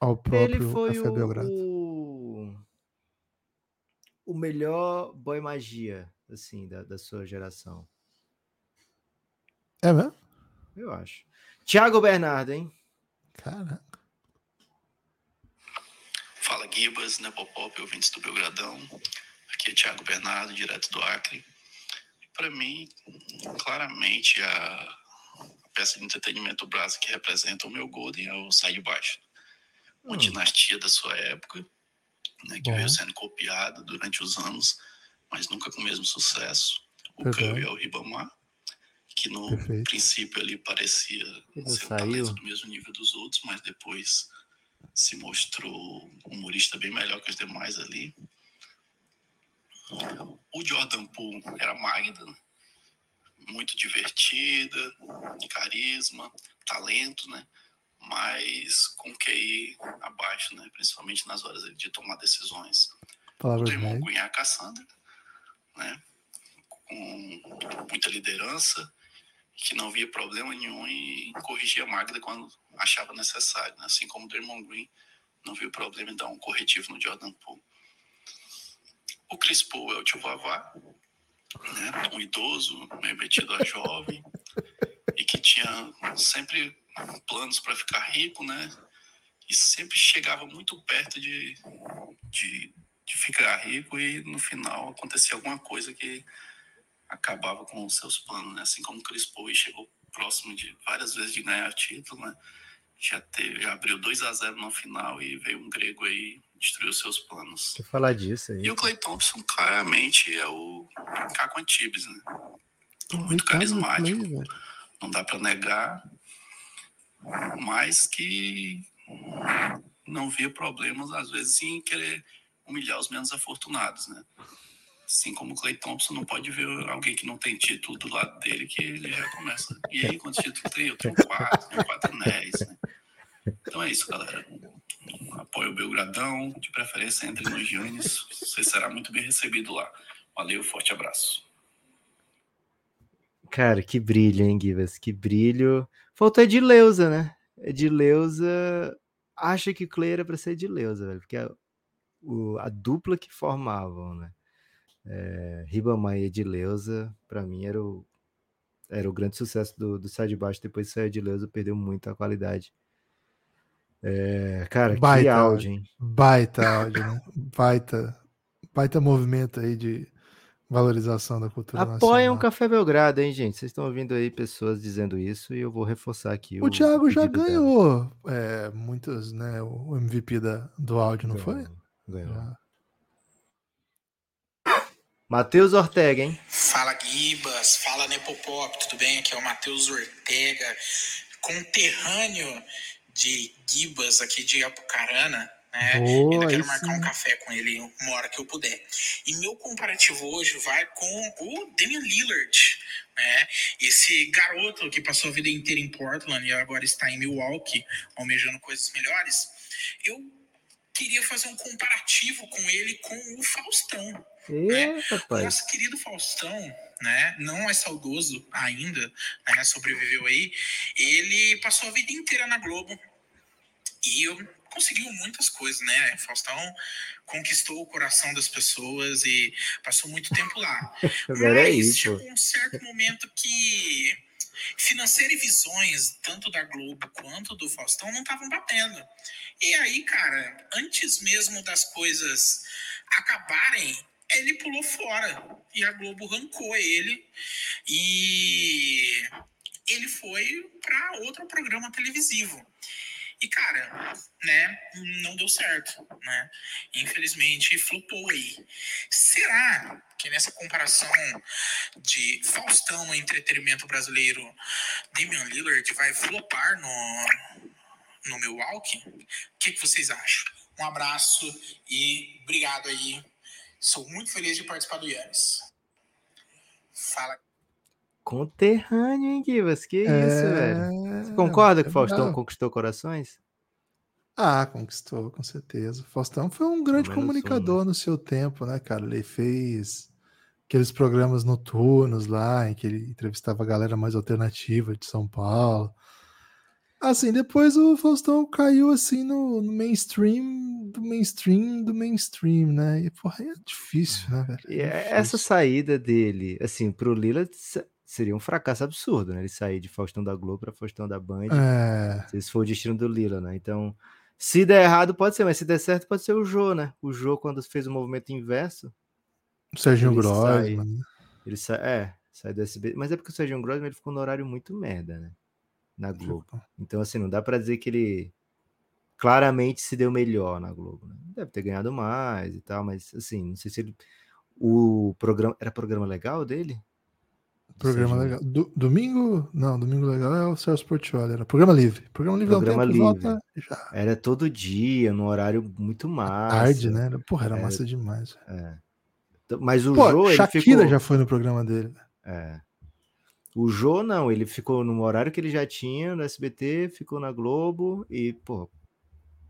ao Ele próprio foi Café o, Belgrado. o, o melhor boy magia, assim, da, da sua geração. É mesmo? Eu acho. Thiago Bernardo, hein? Caraca. Fala Gibas, Nepopop, ouvintes do Belgradão. Aqui é Thiago Bernardo, direto do Acre. Para mim, claramente, a peça de entretenimento brasa que representa o meu Golden é o Sai de Baixo. Uma Hum. dinastia da sua época, né, que Bom. veio sendo copiada durante os anos, mas nunca com o mesmo sucesso. O Verdade. Curry é o Ribamar, que no Perfeito. princípio ali parecia Ele ser um talento do mesmo nível dos outros, mas depois se mostrou um humorista bem melhor que os demais ali. O Jordan Poole era Magda, muito divertida, carisma, talento, né? Mas com QI abaixo, né? Principalmente nas horas de tomar decisões. O Palavras Damon médias. Green é a Cassandra, né? Com muita liderança, que não via problema nenhum em corrigir a Magda quando achava necessário, né? assim como o Draymond Green não viu problema em dar um corretivo no Jordan Poole. O Chris Paul é o tio Vavá, né? um idoso, meio metido a jovem, e que tinha sempre planos para ficar rico, né? E sempre chegava muito perto de, de, de ficar rico e no final acontecia alguma coisa que acabava com os seus planos, né? Assim como o Chris Paul chegou próximo de várias vezes de ganhar título, né? Já teve, já abriu 2 a 0 no final e veio um grego aí destruiu seus planos. Eu falar disso aí. E o Clay Thompson claramente é o Caco Antibes, né? Muito Ricardo carismático, velho. Não dá para negar, mas que não via problemas às vezes em querer humilhar os menos afortunados, né? Assim como o Clay Thompson não pode ver alguém que não tem título do lado dele que ele já começa. E aí, quantos títulos tem? Eu tenho quatro, tenho quatro anéis, né? Então é isso, galera. Apoio o Belgradão, de preferência entre nos Giannis. Você será muito bem recebido lá. Valeu, forte abraço. Cara, que brilho, hein, Givas? Que brilho. Faltou Edileuza, né? Edileuza acha que o Clay era pra ser Edileuza, velho, porque a, o- a dupla que formavam, né? É, Ribamar e Edileuza, pra mim, era o, era o grande sucesso do, do Sai de Baixo. Depois saiu Edileuza, perdeu muito a qualidade. É, cara, que Baita áudio, hein? Baita áudio, né? Baita, baita movimento aí de valorização da cultura Apoiem nacional. o Café Belgrado, hein, gente? Vocês estão ouvindo aí pessoas dizendo isso e eu vou reforçar aqui O Thiago já ganhou é, muitos, né? O MVP da, do áudio, não foi? Ganhou. Já. Matheus Ortega, hein? Fala Gibas, fala Nepopop, tudo bem? Aqui é o Matheus Ortega, conterrâneo de Gibas aqui de Apucarana, né? Ainda quero marcar um sim. café com ele uma hora que eu puder. E meu comparativo hoje vai com o Damian Lillard, né? Esse garoto que passou a vida inteira em Portland e agora está em Milwaukee, almejando coisas melhores. Eu queria fazer um comparativo com ele com o Faustão. O rapaz. nosso querido Faustão, né, não é saudoso ainda, né, sobreviveu aí. Ele passou a vida inteira na Globo e eu- conseguiu muitas coisas, né? Faustão conquistou o coração das pessoas e passou muito tempo lá. Agora é Mas isso. chegou um certo momento que financeiro e visões, tanto da Globo quanto do Faustão, não estavam batendo. E aí, cara, antes mesmo das coisas acabarem, ele pulou fora. E a Globo arrancou ele. E ele foi para outro programa televisivo. E, cara, né, não deu certo, né? Infelizmente, flopou aí. Será que nessa comparação de Faustão no entretenimento brasileiro, Damian Lillard vai flopar no, no Milwaukee? O que, que vocês acham? Um abraço e obrigado aí. Sou muito feliz de participar do Yannis. Fala. Conterrâneo, hein, Givas? Que isso, velho? Você É, concorda é que o Faustão conquistou corações? Ah, conquistou, com certeza. Faustão foi um grande menos um, comunicador no seu tempo, né, cara? Ele fez aqueles programas noturnos lá, em que ele entrevistava a galera mais alternativa de São Paulo. Assim, depois o Faustão caiu assim no, no mainstream do mainstream do mainstream, né? E porra, é difícil, né, velho? E É é- essa difícil. saída dele, assim, pro Lila seria um fracasso absurdo, né? Ele sair de Faustão da Globo para Faustão da Band. É, Se esse for o destino do Lila, né? Então, se der errado, pode ser, mas se der certo, pode ser o Jô, né? O Jô, quando fez o movimento inverso, o Serginho né? ele sai. É, sai do SB. Mas é porque o Sérgio Grossman ele ficou no horário muito merda, né? Na Globo. Então, assim, não dá pra dizer que ele claramente se deu melhor na Globo. Né? Deve ter ganhado mais e tal, mas, assim, não sei se ele. O programa. Era programa legal dele? Programa legal. Do- domingo, não, domingo legal é o Celso Portioli, era programa livre. Programa livre Programa é um tempo livre. que volta já. Era todo dia, num horário muito massa. Tarde, né? Porra, era Era- massa demais. Então, Mas o Pô, Jô, ele Shakira ficou... já foi no programa dele. É. O Jô, não, ele ficou no horário que ele já tinha no SBT, ficou na Globo e, pô,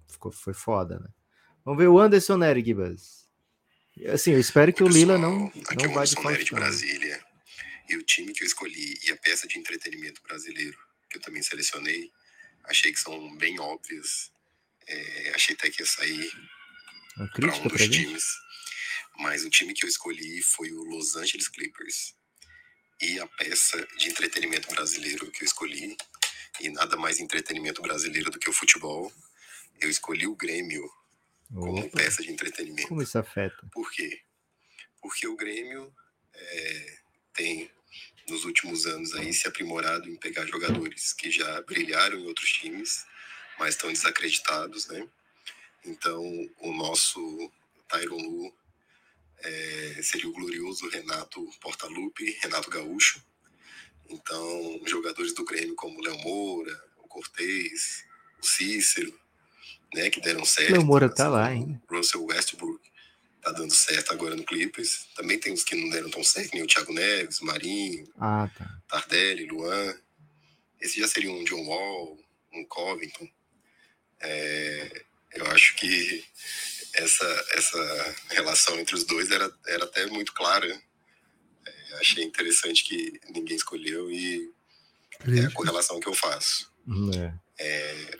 ficou, foi foda, né? Vamos ver o Anderson Nery, Gibas. Assim, eu espero que o Lila não, Aqui é não o vá de Anderson Nery de. Brasília. E o time que eu escolhi e a peça de entretenimento brasileiro que eu também selecionei, achei que são bem óbvias. É, achei até que ia sair para um dos times. Mas o time que eu escolhi foi o Los Angeles Clippers. E a peça de entretenimento brasileiro que eu escolhi, e nada mais entretenimento brasileiro do que o futebol, eu escolhi o Grêmio como Opa, peça de entretenimento. como isso afeta? Por quê? Porque o Grêmio é, tem, nos últimos anos, aí, se aprimorado em pegar jogadores que já brilharam em outros times, mas estão desacreditados, né? Então, o nosso Tyron Lu é, seria o glorioso Renato Portaluppi, Renato Gaúcho. Então, jogadores do Grêmio como Léo Moura, o Cortez, o Cícero, né, que deram certo. Léo Moura tá lá ainda. Russell Westbrook tá dando certo agora no Clippers. Também tem uns que não deram tão certo, nem o Thiago Neves, Marinho, Ah, tá. Tardelli, Luan. Esse já seria um John Wall, um Covington. É, eu acho que essa, essa relação entre os dois era, era até muito clara É, achei interessante que ninguém escolheu e é a correlação que eu faço. Hum, É, É,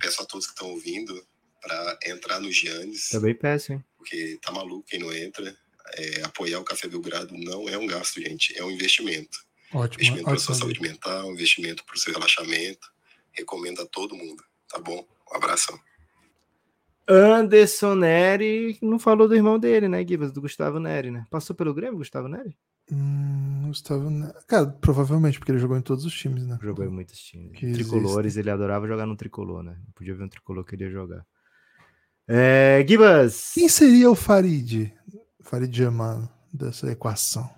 peço a todos que estão ouvindo para entrar no Giannis, Tá bem péssimo, hein? porque tá maluco quem não entra. É, apoiar o Café Belgrado não é um gasto, gente, é um investimento. Ótimo, Investimento para sua saúde mental, investimento para o seu relaxamento. Recomendo a todo mundo, tá bom? Um abração. Anderson Neri não falou do irmão dele, né, Gibas? Do Gustavo Neri, né? Passou pelo Grêmio, Gustavo Neri? Hum, Gustavo, Ne- cara, provavelmente porque ele jogou em todos os times, né? Jogou em muitos times. Que Tricolores, ele adorava jogar no tricolor, né? Não podia ver um tricolor que ele ia jogar. É, Gibas! Quem seria o Farid? Farid Germano dessa equação?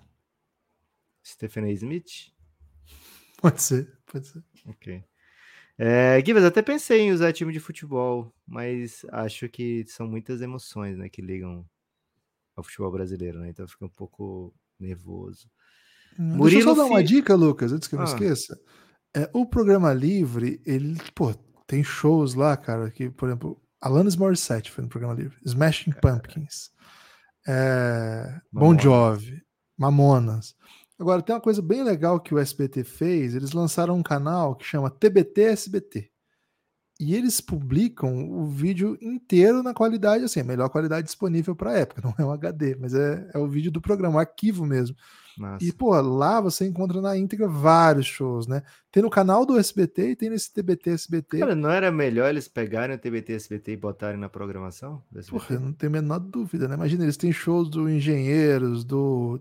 Stephen A. Smith? Pode ser, pode ser. Ok. É, Gibas, até pensei em usar time de futebol, mas acho que são muitas emoções, né, que ligam ao futebol brasileiro, né? Então eu fico um pouco nervoso. Hum, Deixa eu Murilo só dar uma dica, Lucas, antes que eu me Ah. esqueça. É, o programa livre, ele, pô, tem shows lá, cara, que, por exemplo, Alanis Morissette foi no programa livre, Smashing Pumpkins, é, Bon. Jovi, Mamonas. Agora, tem uma coisa bem legal que o SBT fez, eles lançaram um canal que chama TBT SBT. E eles publicam o vídeo inteiro na qualidade, assim, a melhor qualidade disponível para a época, não é um HD, mas é, é o vídeo do programa, o arquivo mesmo. E, pô, lá você encontra na íntegra vários shows, né? Tem no canal do SBT e tem nesse TBT SBT. Cara, não era melhor eles pegarem o TBT SBT e botarem na programação? Porra, eu não tenho a menor dúvida, né? Imagina, eles têm shows do Engenheiros, do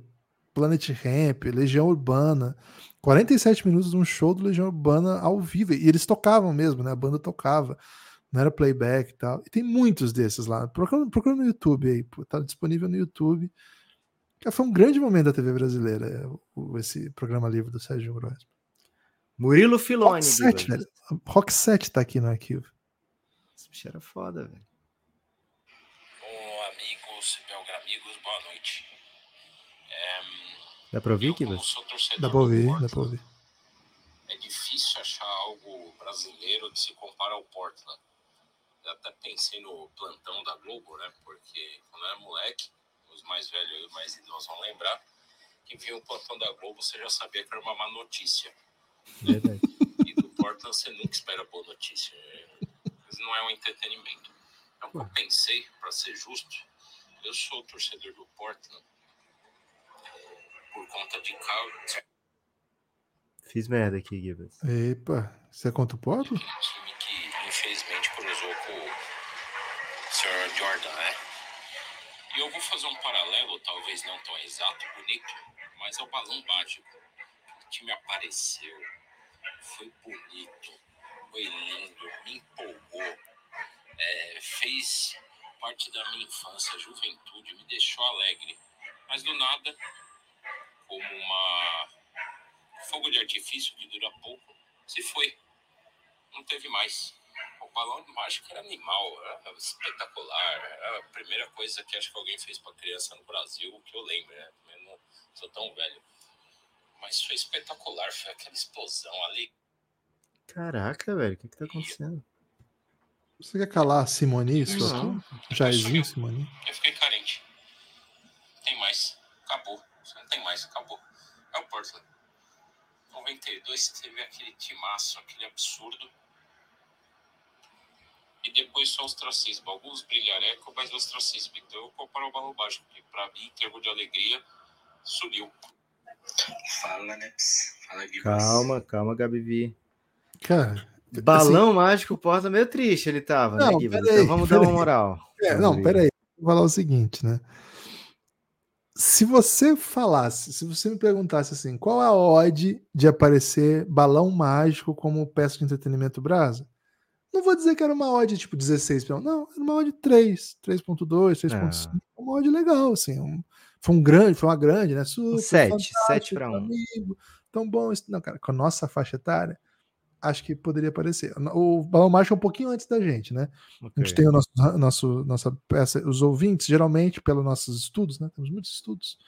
Planet Ramp, Legião Urbana. 47 minutos de um show do Legião Urbana ao vivo. E eles tocavam mesmo, né? A banda tocava. Não era playback e tal. E tem muitos desses lá. Procura, procura no YouTube aí. Pô, tá disponível no YouTube. Cara, Foi um grande momento da TV brasileira, é, esse programa livre do Sérgio Gross. Murilo Filoni, Rock 7, Gibas. velho. Rock 7 tá aqui no arquivo. Esse bicho era foda, velho. Bom, amigos, belgramigos, boa noite. É, Dá pra ouvir, torcedor Dá pra ouvir, Portland, dá pra ouvir. É difícil achar algo brasileiro que se compara ao Portland. Eu até pensei no plantão da Globo, né? Porque quando eu era moleque, os mais velhos e os mais idosos vão lembrar, que via o plantão da Globo, você já sabia que era uma má notícia. Verdade. E do Portland você nunca espera boa notícia. Mas não é um entretenimento. Então, o que eu pensei, para ser justo, eu sou torcedor do Portland é, por conta de causa. Fiz merda aqui, Gibas. Epa, você é contra o Porto? um time que infelizmente cruzou com o Sr. Jordan, né? E eu vou fazer um paralelo, talvez não tão exato, bonito, mas é o balão mágico. O time apareceu, foi bonito, foi lindo, me empolgou, é, fez parte da minha infância, juventude, me deixou alegre. Mas do nada, como uma fogo de artifício que dura pouco, se foi não teve mais. O balão de mágica era animal, era espetacular. Era a primeira coisa que acho que alguém fez para criança no Brasil, que eu lembro, né? Eu não sou tão velho. Mas foi espetacular, foi aquela explosão ali. Caraca, velho, o que que tá acontecendo? Você quer calar a Simoni, sua? Jairzinho, Simoni? Eu fiquei carente. Não tem mais. Acabou. Não tem mais, acabou. É o Portland. 92 teve aquele timaço, aquele absurdo. E depois só ostracismo. Alguns brilharecos, mas ostracismo. Então eu comparo o balão mágico, que pra mim, em termos de alegria, subiu. Fala, Neps. Fala, Gibas. Calma, calma, Gabivi. Cara. Balão mágico, porta meio triste ele tava, Não, né, Gibas? peraí, Então vamos dar uma moral. É, não, peraí. Vou falar o seguinte, né? Se você falasse, se você me perguntasse assim, qual a odd de aparecer balão mágico como peça de entretenimento brasa? Não vou dizer que era uma odd tipo 16, não, era uma odd 3, 3.2, 3.5, uma odd legal, assim, um- foi um grande, foi uma grande, né? Super, Um 7, fantástico, 7 para 1. amigo, tão bom, não, cara, com a nossa faixa etária, acho que poderia aparecer. O balão mágico é um pouquinho antes da gente, né? A gente tem o nosso, nosso, nossa peça, os ouvintes, geralmente, pelos nossos estudos, né? Temos muitos estudos.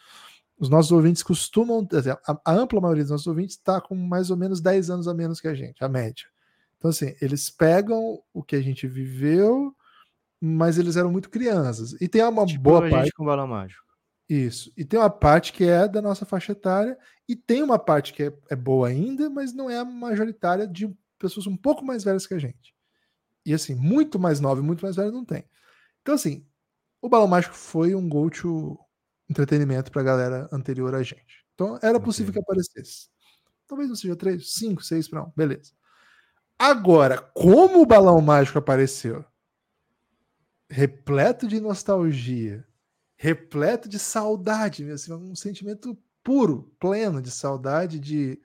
Os nossos ouvintes costumam. A, a ampla maioria dos nossos ouvintes está com mais ou menos 10 anos a menos que a gente, a média. Então, assim, eles pegam o que a gente viveu, mas eles eram muito crianças. E tem uma Tipo boa parte. gente com balão mágico. Isso. E tem uma parte que é da nossa faixa etária, e tem uma parte que é, é boa ainda, mas não é a majoritária de pessoas um pouco mais velhas que a gente. E assim, muito mais nova e muito mais velha não tem. Então, assim, o Balão Mágico foi um go-to entretenimento pra galera anterior a gente. Então, era possível que aparecesse. Talvez não seja três, cinco, seis para beleza. Agora, como o Balão Mágico apareceu? Repleto de nostalgia, repleto de saudade, assim, um sentimento puro, pleno de saudade, de.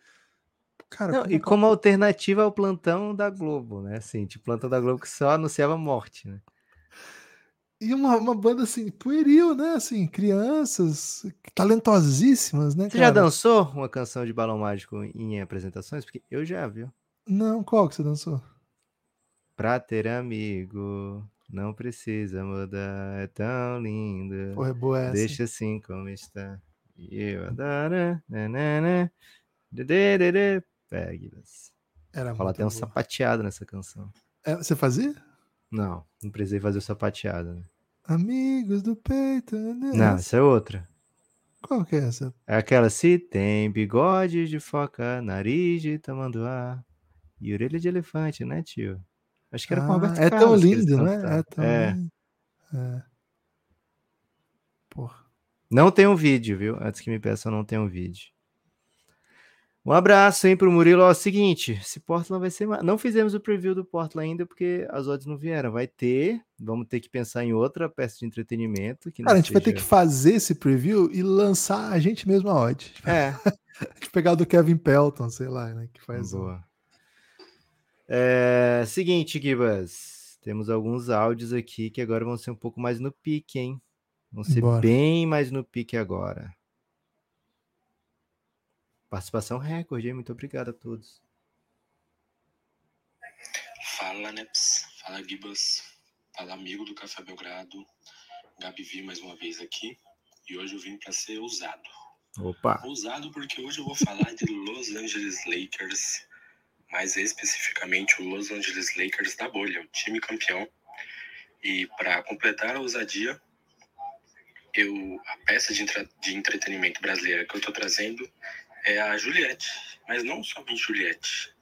Cara, Não, e como alternativa ao plantão da Globo, né? Assim, tipo, plantão da Globo que só anunciava morte, né? E uma, uma banda assim, pueril, né? Assim, crianças talentosíssimas, né? Você já dançou uma canção de balão mágico em apresentações? Porque eu já, viu? Não, qual que você dançou? Pra ter amigo, não precisa mudar, é tão lindo. Porra, é boa essa. Deixa assim como está. E eu adoro. Nanana, dededede, Pegue-las. Era Fala até um boa. sapateado nessa canção. É, você fazia? Não, não precisei fazer o sapateado. Né? Amigos do peito. Né? Não, essa é outra. Qual que é essa? É aquela se tem bigode de foca, nariz de tamanduá e orelha de elefante, né, tio? Acho que era com Ah, Roberto é tão Carlos eles lindo, né? É tão É. lindo. É. Porra. Não tem um vídeo, viu? Antes que me peçam, não tem um vídeo. Um abraço, hein, pro Murilo. Ó, seguinte, se Portland vai ser... Não fizemos o preview do Portland ainda porque as odds não vieram. Vai ter, vamos ter que pensar em outra peça de entretenimento. Que Cara, a gente vai ter seja- que fazer esse preview e lançar a gente mesmo a odd. É. A gente pegar o do Kevin Pelton, sei lá, né? Que faz. Boa. É, seguinte, Gibas. Temos alguns áudios aqui que agora vão ser um pouco mais no pique, hein? Vão ser Bora. bem mais no pique agora. Participação recorde, hein? Muito obrigado a todos. Fala, Neps. Fala, Gibas. Fala, amigo do Café Belgrado. Gabi Vi mais uma vez aqui. E hoje eu vim para ser ousado. Opa! Ousado porque hoje eu vou falar de Los Angeles Lakers. Mais especificamente o Los Angeles Lakers da bolha, o time campeão. E para completar a ousadia, eu, a peça de, entre- de entretenimento brasileira que eu estou trazendo é a Juliette. Mas não somente Juliette.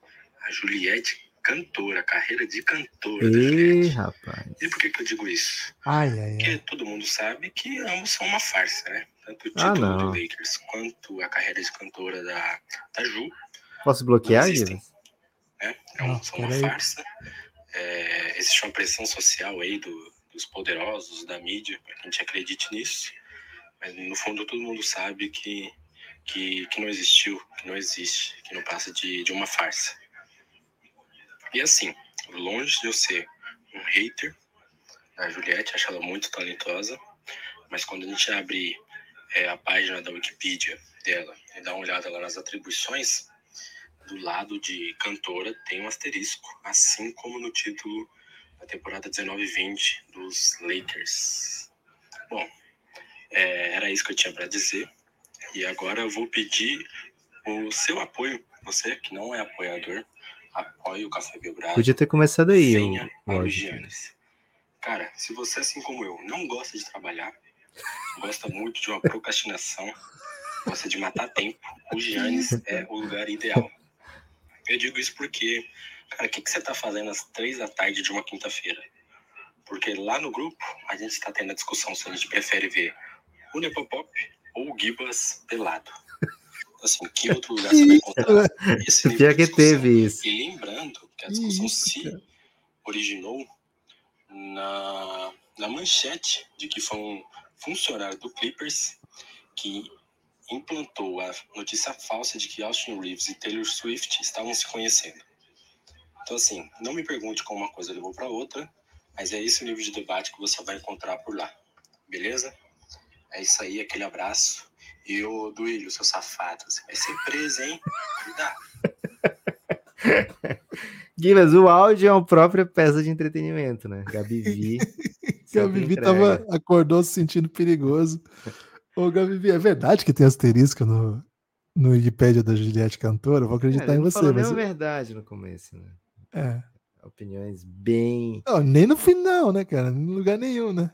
A Juliette cantora, carreira de cantora da Ih, Juliette. rapaz. E por que, que eu digo isso? Ai, ai, ai. Porque todo mundo sabe que ambos são uma farsa, né? Tanto o Ah, título do não. Lakers quanto a carreira de cantora da, da Ju Posso bloquear. Gibas? Né? É um, uma farsa. É, existe uma pressão social aí do- dos poderosos, da mídia, para que a gente acredite nisso. Mas no fundo todo mundo sabe que, que, que não existiu, que não existe, que não passa de, de uma farsa. E assim, longe de eu ser um hater da Juliette, acho ela muito talentosa, mas quando a gente abre é, a página da Wikipedia dela e dá uma olhada lá nas atribuições, do lado de cantora tem um asterisco, assim como no título da temporada 19-20 dos Lakers. Bom, é, era isso que eu tinha para dizer. E agora eu vou pedir o seu apoio. Você que não é apoiador, apoie o Café Belgrado. Podia ter começado aí, o o Giannis. Cara, se você, assim como eu, não gosta de trabalhar, gosta muito de uma procrastinação, gosta de matar tempo, o Giannis é o lugar ideal. Eu digo isso porque, cara, o que, que você tá fazendo às três da tarde de uma quinta-feira? Porque lá no grupo, a gente está tendo a discussão se a gente prefere ver o Nepopop ou o Gibas pelado. Assim, que outro lugar você vai encontrar esse nível Pior que teve isso. E lembrando que a discussão se originou na, na manchete de que foi um funcionário do Clippers que implantou a notícia falsa de que Austin Reeves e Taylor Swift estavam se conhecendo. Então, assim, não me pergunte como uma coisa levou para outra, mas é esse o nível de debate que você vai encontrar por lá. Beleza? É isso aí, aquele abraço. E o Duílio, seu safado, você vai ser preso, hein? Cuidado. Gibas, o áudio é uma própria peça de entretenimento, né? Gabi Vi. Que a Vivi tava, acordou se sentindo perigoso. Ô, Gabi, é verdade que tem asterisco no, no Wikipedia da Juliette Cantora? Eu vou acreditar Cara, em você. falou Mas... nenhuma verdade no começo, né? É. Opiniões bem. Não, nem no final, né, cara? Em lugar nenhum, né?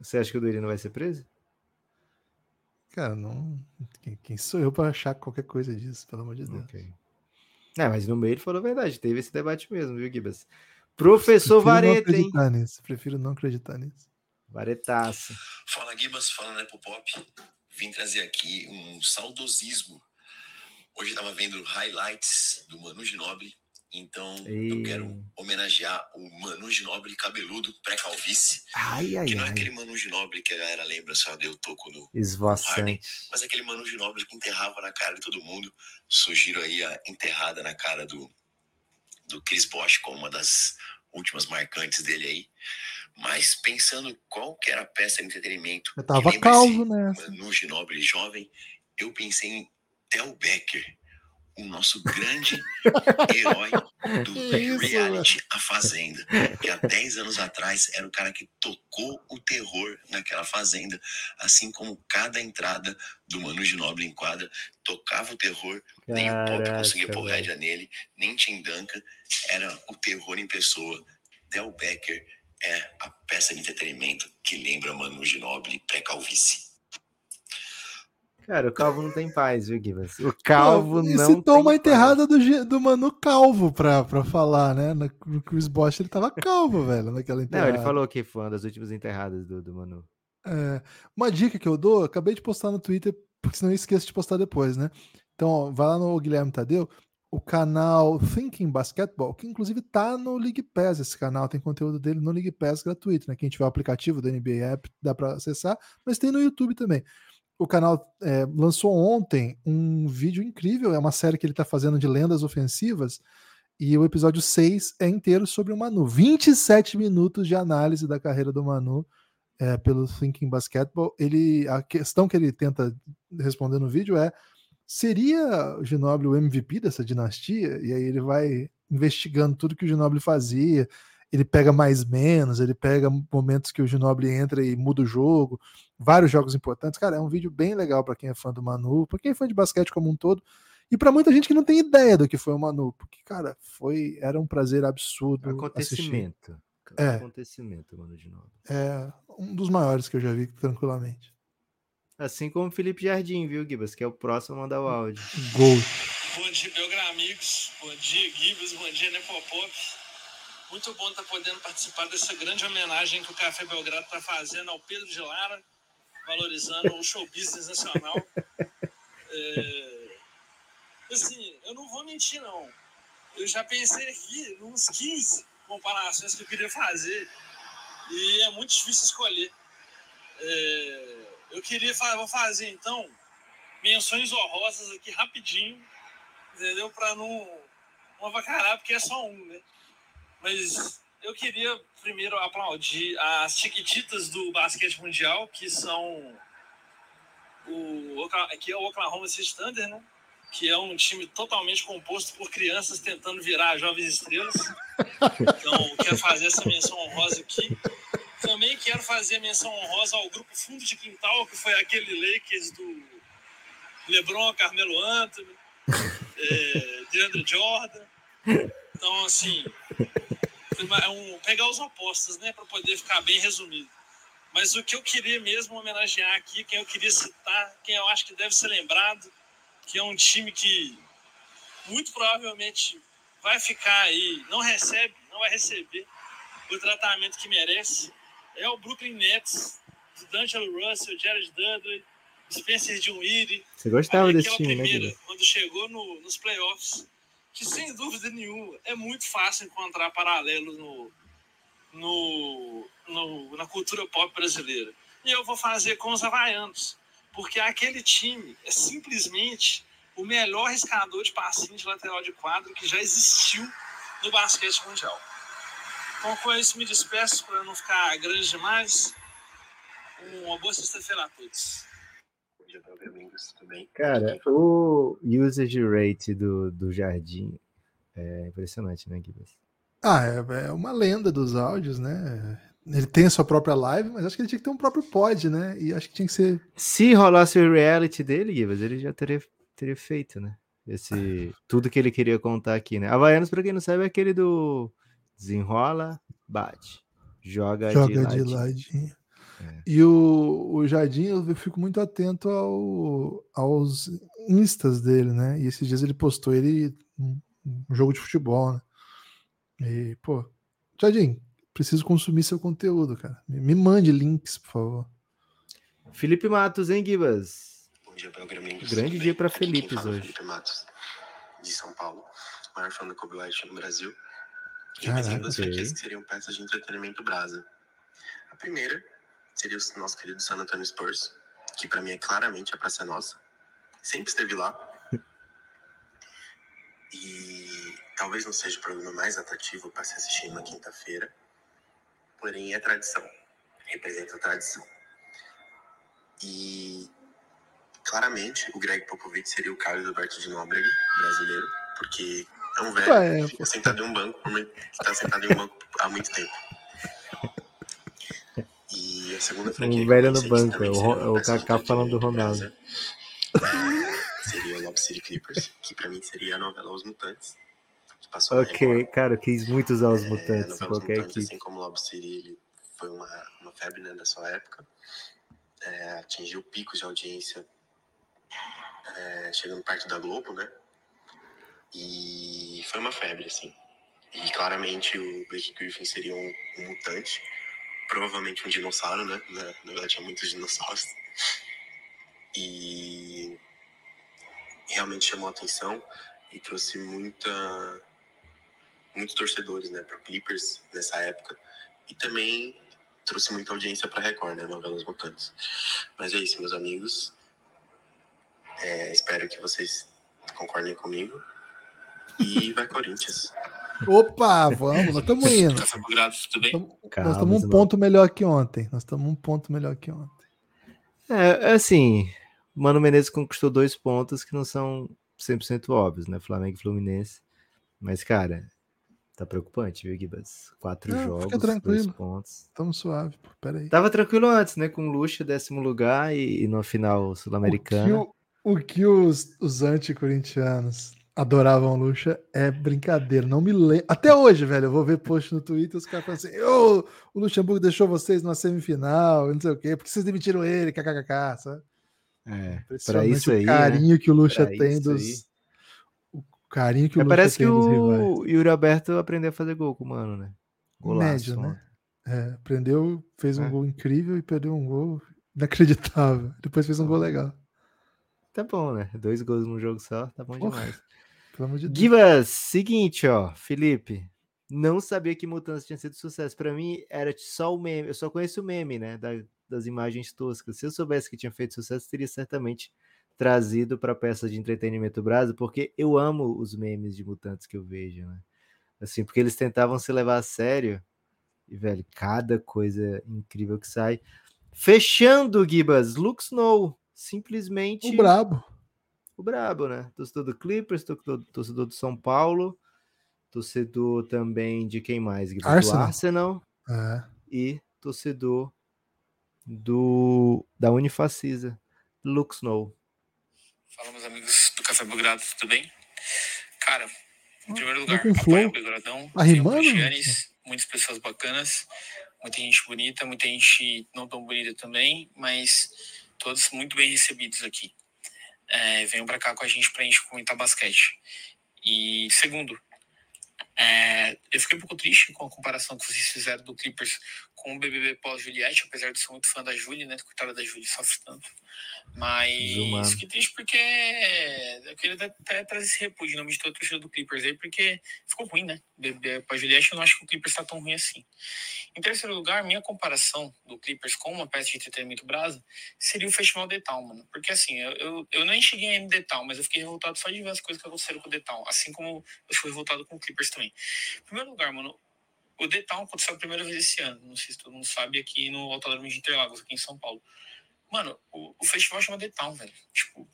Você acha que o Duílio não vai ser preso? cara, não. Quem, sou eu para achar qualquer coisa disso, pelo amor de Deus? Ok. É, mas no meio ele falou a verdade, teve esse debate mesmo, viu, Gibas? Professor Prefiro Vareta, hein? acreditar nisso. Prefiro não acreditar nisso. Varetaço. Fala Gibas, fala Nepopop. Vim trazer aqui um saudosismo. Hoje estava vendo highlights do Manu Ginobili, então eu quero homenagear o Manu Ginobili cabeludo, pré-calvície. Ai, ai, que não é ai. aquele Manu Ginobili que a galera lembra, só deu toco no, Esvoaçante. mas aquele Manu Ginobili que enterrava na cara de todo mundo. Surgiram aí a enterrada na cara do, do Chris Bosh como uma das últimas marcantes dele aí. Mas pensando qual que era a peça de entretenimento Eu tava calvo nessa. no Ginobili jovem, eu pensei em Tel Becker, o nosso grande herói do isso, reality A Fazenda, que há 10 anos atrás era o cara que tocou o terror naquela fazenda, assim como cada entrada do Manu Ginobili em quadra tocava o terror, nem o Pop Caraca, conseguia pôr rédea nele, nem Tim Duncan, era o terror em pessoa. Del Becker é a peça de entretenimento que lembra Manu Ginobili pré-calvície. Cara, o Calvo não tem paz, viu, Gibas? O Calvo e não citou tem uma enterrada do, do Manu Calvo pra, pra falar, né? No, Chris Bosh ele tava calvo, velho, naquela Não, enterrada. ele falou que foi uma das últimas enterradas do, do Manu. É, uma dica que eu dou, acabei de postar no Twitter, porque senão eu esqueço de postar depois, né? Então, ó, vai lá no Guilherme Tadeu, o canal Thinking Basketball, que inclusive tá no League Pass, esse canal tem conteúdo dele no League Pass gratuito, né? Quem tiver o aplicativo do NBA App dá para acessar, mas tem no YouTube também. O canal é, lançou ontem um vídeo incrível, é uma série que ele tá fazendo de lendas ofensivas, e o episódio 6 é inteiro sobre o Manu. 27 minutos de análise da carreira do Manu é, pelo Thinking Basketball. Ele, a questão que ele tenta responder no vídeo é: seria o Ginobili o MVP dessa dinastia? E aí ele vai investigando tudo que o Ginobili fazia. Ele pega mais menos, ele pega momentos que o Ginobili entra e muda o jogo, vários jogos importantes. Cara, é um vídeo bem legal para quem é fã do Manu, para quem é fã de basquete como um todo, e para muita gente que não tem ideia do que foi o Manu, porque cara, foi era um prazer absurdo assistir. Acontecimento. É. Acontecimento, Manu. É um dos maiores que eu já vi tranquilamente. Assim como o Felipe Jardim, viu, Gibas? Que é o próximo a mandar o áudio. Gol. Bom dia, Belgra amigos. Bom dia, Gibas. Bom dia, Nepopop. Muito bom estar podendo participar dessa grande homenagem que o Café Belgrado está fazendo ao Pedro de Lara, valorizando o show business nacional. É, Assim, eu não vou mentir, não. Eu já pensei aqui nos 15 comparações que eu queria fazer e é muito difícil escolher. É, eu queria vou fazer, então, menções honrosas aqui rapidinho, entendeu? Para não, não avacalhar, porque é só um, né? Mas eu queria primeiro aplaudir as chiquititas do basquete mundial, que são o, que é o Oklahoma City Thunder, né? Que é um time totalmente composto por crianças tentando virar jovens estrelas. Então, quero fazer essa menção honrosa aqui. Também quero fazer menção honrosa ao grupo Fundo de Quintal, que foi aquele Lakers do LeBron, Carmelo Anthony, é, DeAndre Jordan. Então, assim, é um, pegar os opostos, né, para poder ficar bem resumido. Mas o que eu queria mesmo homenagear aqui, quem eu queria citar, quem eu acho que deve ser lembrado, que é um time que muito provavelmente vai ficar aí, não recebe, não vai receber o tratamento que merece, é o Brooklyn Nets, do D'Angelo Russell, Jared Dudley, Spencer Dinwiddie, Você gostava desse time, né, primeira, Gibas? quando chegou no- nos playoffs, que sem dúvida nenhuma é muito fácil encontrar paralelos no, no, no- na cultura pop brasileira. E eu vou fazer com os havaianos, porque aquele time é simplesmente o melhor riscador de passinho de lateral de quadro que já existiu no basquete mundial. Então, com isso, me despeço para não ficar grande demais. Uma boa sexta-feira a todos. Bom dia, Belga amigos, tudo bem? Cara, o usage rate do, do Jardim é impressionante, né, Gibas? Ah, é, é uma lenda dos áudios, né? Ele tem a sua própria live, mas acho que ele tinha que ter um próprio pod, né? E acho que tinha que ser. Se rolasse o reality dele, Gibas, ele já teria, teria feito, né? Esse, tudo que ele queria contar aqui, né? Havaianos, pra quem não sabe, é aquele do desenrola, bate, joga, Joga de de ladinho. ladinho. É. E o, o Jardim, eu fico muito atento ao, aos instas dele, né? E esses dias ele postou ele um, um jogo de futebol, né? E, pô, Jardim, preciso consumir seu conteúdo, cara. Me, me mande links, por favor. Felipe Matos, hein, Gibas? Bom dia, Belgraminhos. Grande dia para Felipe é hoje. Felipe Matos, de São Paulo, maior fã do Kobe White no Brasil. Caraca, duas ok. franquias que seriam peças de entretenimento brasa. A primeira seria o nosso querido San Antonio Spurs, que para mim é claramente a praça nossa. Sempre esteve lá. E talvez não seja o programa mais atrativo para se assistir na quinta-feira, porém é tradição. Representa a tradição. E claramente o Greg Popovich seria o Carlos Alberto de Nóbrega, brasileiro, porque é um velho Ué, que fica sentado em um banco, que está sentado em um banco há muito tempo. E a segunda franquia Um velho no banco, é o, é o de Kaká falando do Ronaldo. seria o Lob City Clippers, que pra mim seria a novela Os Mutantes, que passou Ok, cara, eu quis muito usar os É, mutantes Os qualquer Mutantes, equipe. assim como Lob City, ele foi uma, uma febre né, da sua época. É, atingiu picos de audiência é, chegando perto da Globo, né? E foi uma febre, assim. E claramente o Blake Griffin seria um, um mutante, provavelmente um dinossauro, né? Na, na verdade, tinha muitos dinossauros. E realmente chamou a atenção e trouxe muita muitos torcedores, né, para Clippers nessa época e também trouxe muita audiência para Record, né, novelas mutantes. Mas é isso, meus amigos. É, espero que vocês concordem comigo. E vai Corinthians. Opa, vamos, nós estamos indo. Bem? Nós estamos um ponto melhor que ontem. Nós estamos um ponto melhor que ontem. É, assim, Mano Menezes conquistou dois pontos que não são 100% óbvios, né? Flamengo e Fluminense. Mas, cara, tá preocupante, viu, Gibas? Quatro Não, jogos, fica dois tranquilo. pontos. Estamos suave, pô. Pera aí. Tava tranquilo antes, né? Com Lucha, décimo lugar e, e no final O sul-americana. o, o que os, os anti-corintianos adoravam o Lucha é brincadeira. Não me lembro. Até hoje, velho, eu vou ver post no Twitter os caras falam assim: "Ô, o Luxemburgo deixou vocês numa semifinal, não sei o quê, porque vocês demitiram ele, kkk, sabe? É, pra isso o aí, carinho né? que o Lucha Pra tem dos. aí. O carinho que o É, Lucha parece que tem dos rivais. o Yuri Alberto aprendeu a fazer gol com o Mano, né? Golaço, Médio, né? É, aprendeu, fez um É. gol incrível e perdeu um gol inacreditável. Depois fez um gol legal. Tá bom, né? Dois gols num jogo só, tá bom Porra, demais. Pelo amor de Deus. Seguinte, ó, Felipe. Não sabia que Mutantes tinha sido sucesso. Pra mim, era só o meme. Eu só conheço o meme, né? da- das imagens toscas. Se eu soubesse que tinha feito sucesso, teria certamente trazido pra peça de entretenimento brasa, porque eu amo os memes de Mutantes que eu vejo, né? Assim, porque eles tentavam se levar a sério. E, velho, cada coisa incrível que sai. Fechando, Gibas, Luke Snow. Simplesmente O brabo. O brabo, né? Torcedor do Clippers, torcedor, torcedor do São Paulo, torcedor também de quem mais? Guilherme? Do Arsenal. Arsenal É. e torcedor do da Unifacisa, Luke Snow. Fala, meus amigos do Café Belgrado, tudo bem? Cara, em primeiro lugar, com apoio o Belgradão. Arrimando? Giannis, muitas pessoas bacanas, muita gente bonita, muita gente não tão bonita também, mas todos muito bem recebidos aqui. É, venham pra cá com a gente pra gente comentar basquete. E segundo, é, eu fiquei um pouco triste com a comparação que vocês fizeram do Clippers com o BBB pós-Juliette, apesar de ser muito fã da Julie, né? Coitada da Julie, sofre tanto. Mas Desumano. fiquei triste porque eu queria até, trazer esse repúdio em nome de toda a torcida do Clippers aí, porque ficou ruim, né? BBB pós-Juliette, eu não acho que o Clippers tá tão ruim assim. Em terceiro lugar, minha comparação do Clippers com uma peça de entretenimento brasa seria o Festival The Town, mano. Porque assim, eu, eu, eu nem cheguei no The Town, mas eu fiquei revoltado só de ver as coisas que aconteceram com o The Town. Assim como eu fui revoltado com o Clippers também. Em primeiro lugar, mano, o The Town aconteceu a primeira vez esse ano. Não sei se todo mundo sabe, aqui no Autódromo de Interlagos, aqui em São Paulo. Mano, o, o festival chama The Town, velho. Tipo,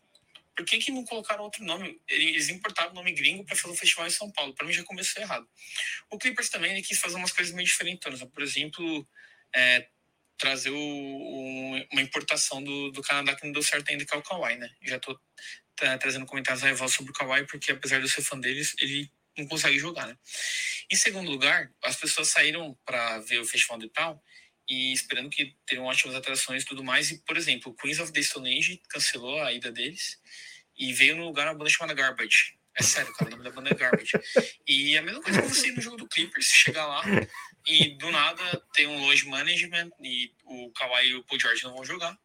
por que, que não colocaram outro nome? Eles importaram o nome gringo pra fazer o festival em São Paulo. Pra mim já começou errado. O Clippers também ele quis fazer umas coisas meio diferentes. Por exemplo, é, trazer o- um- uma importação do, do Canadá que não deu certo ainda, que é o Kawhi, né? Já tô tá, trazendo comentários raivosos sobre o Kawhi, porque apesar de eu ser fã deles, ele não consegue jogar, né? Em segundo lugar, as pessoas saíram para ver o Festival de Tal e esperando que tenham ótimas atrações e tudo mais. E, por exemplo, Queens of the Stone Age cancelou a ida deles e veio no lugar uma banda chamada Garbage. É sério, cara, o nome da banda é Garbage. E a mesma coisa que você ir no jogo do Clippers, chegar lá e do nada tem um load management e o Kawhi e o Paul George não vão jogar.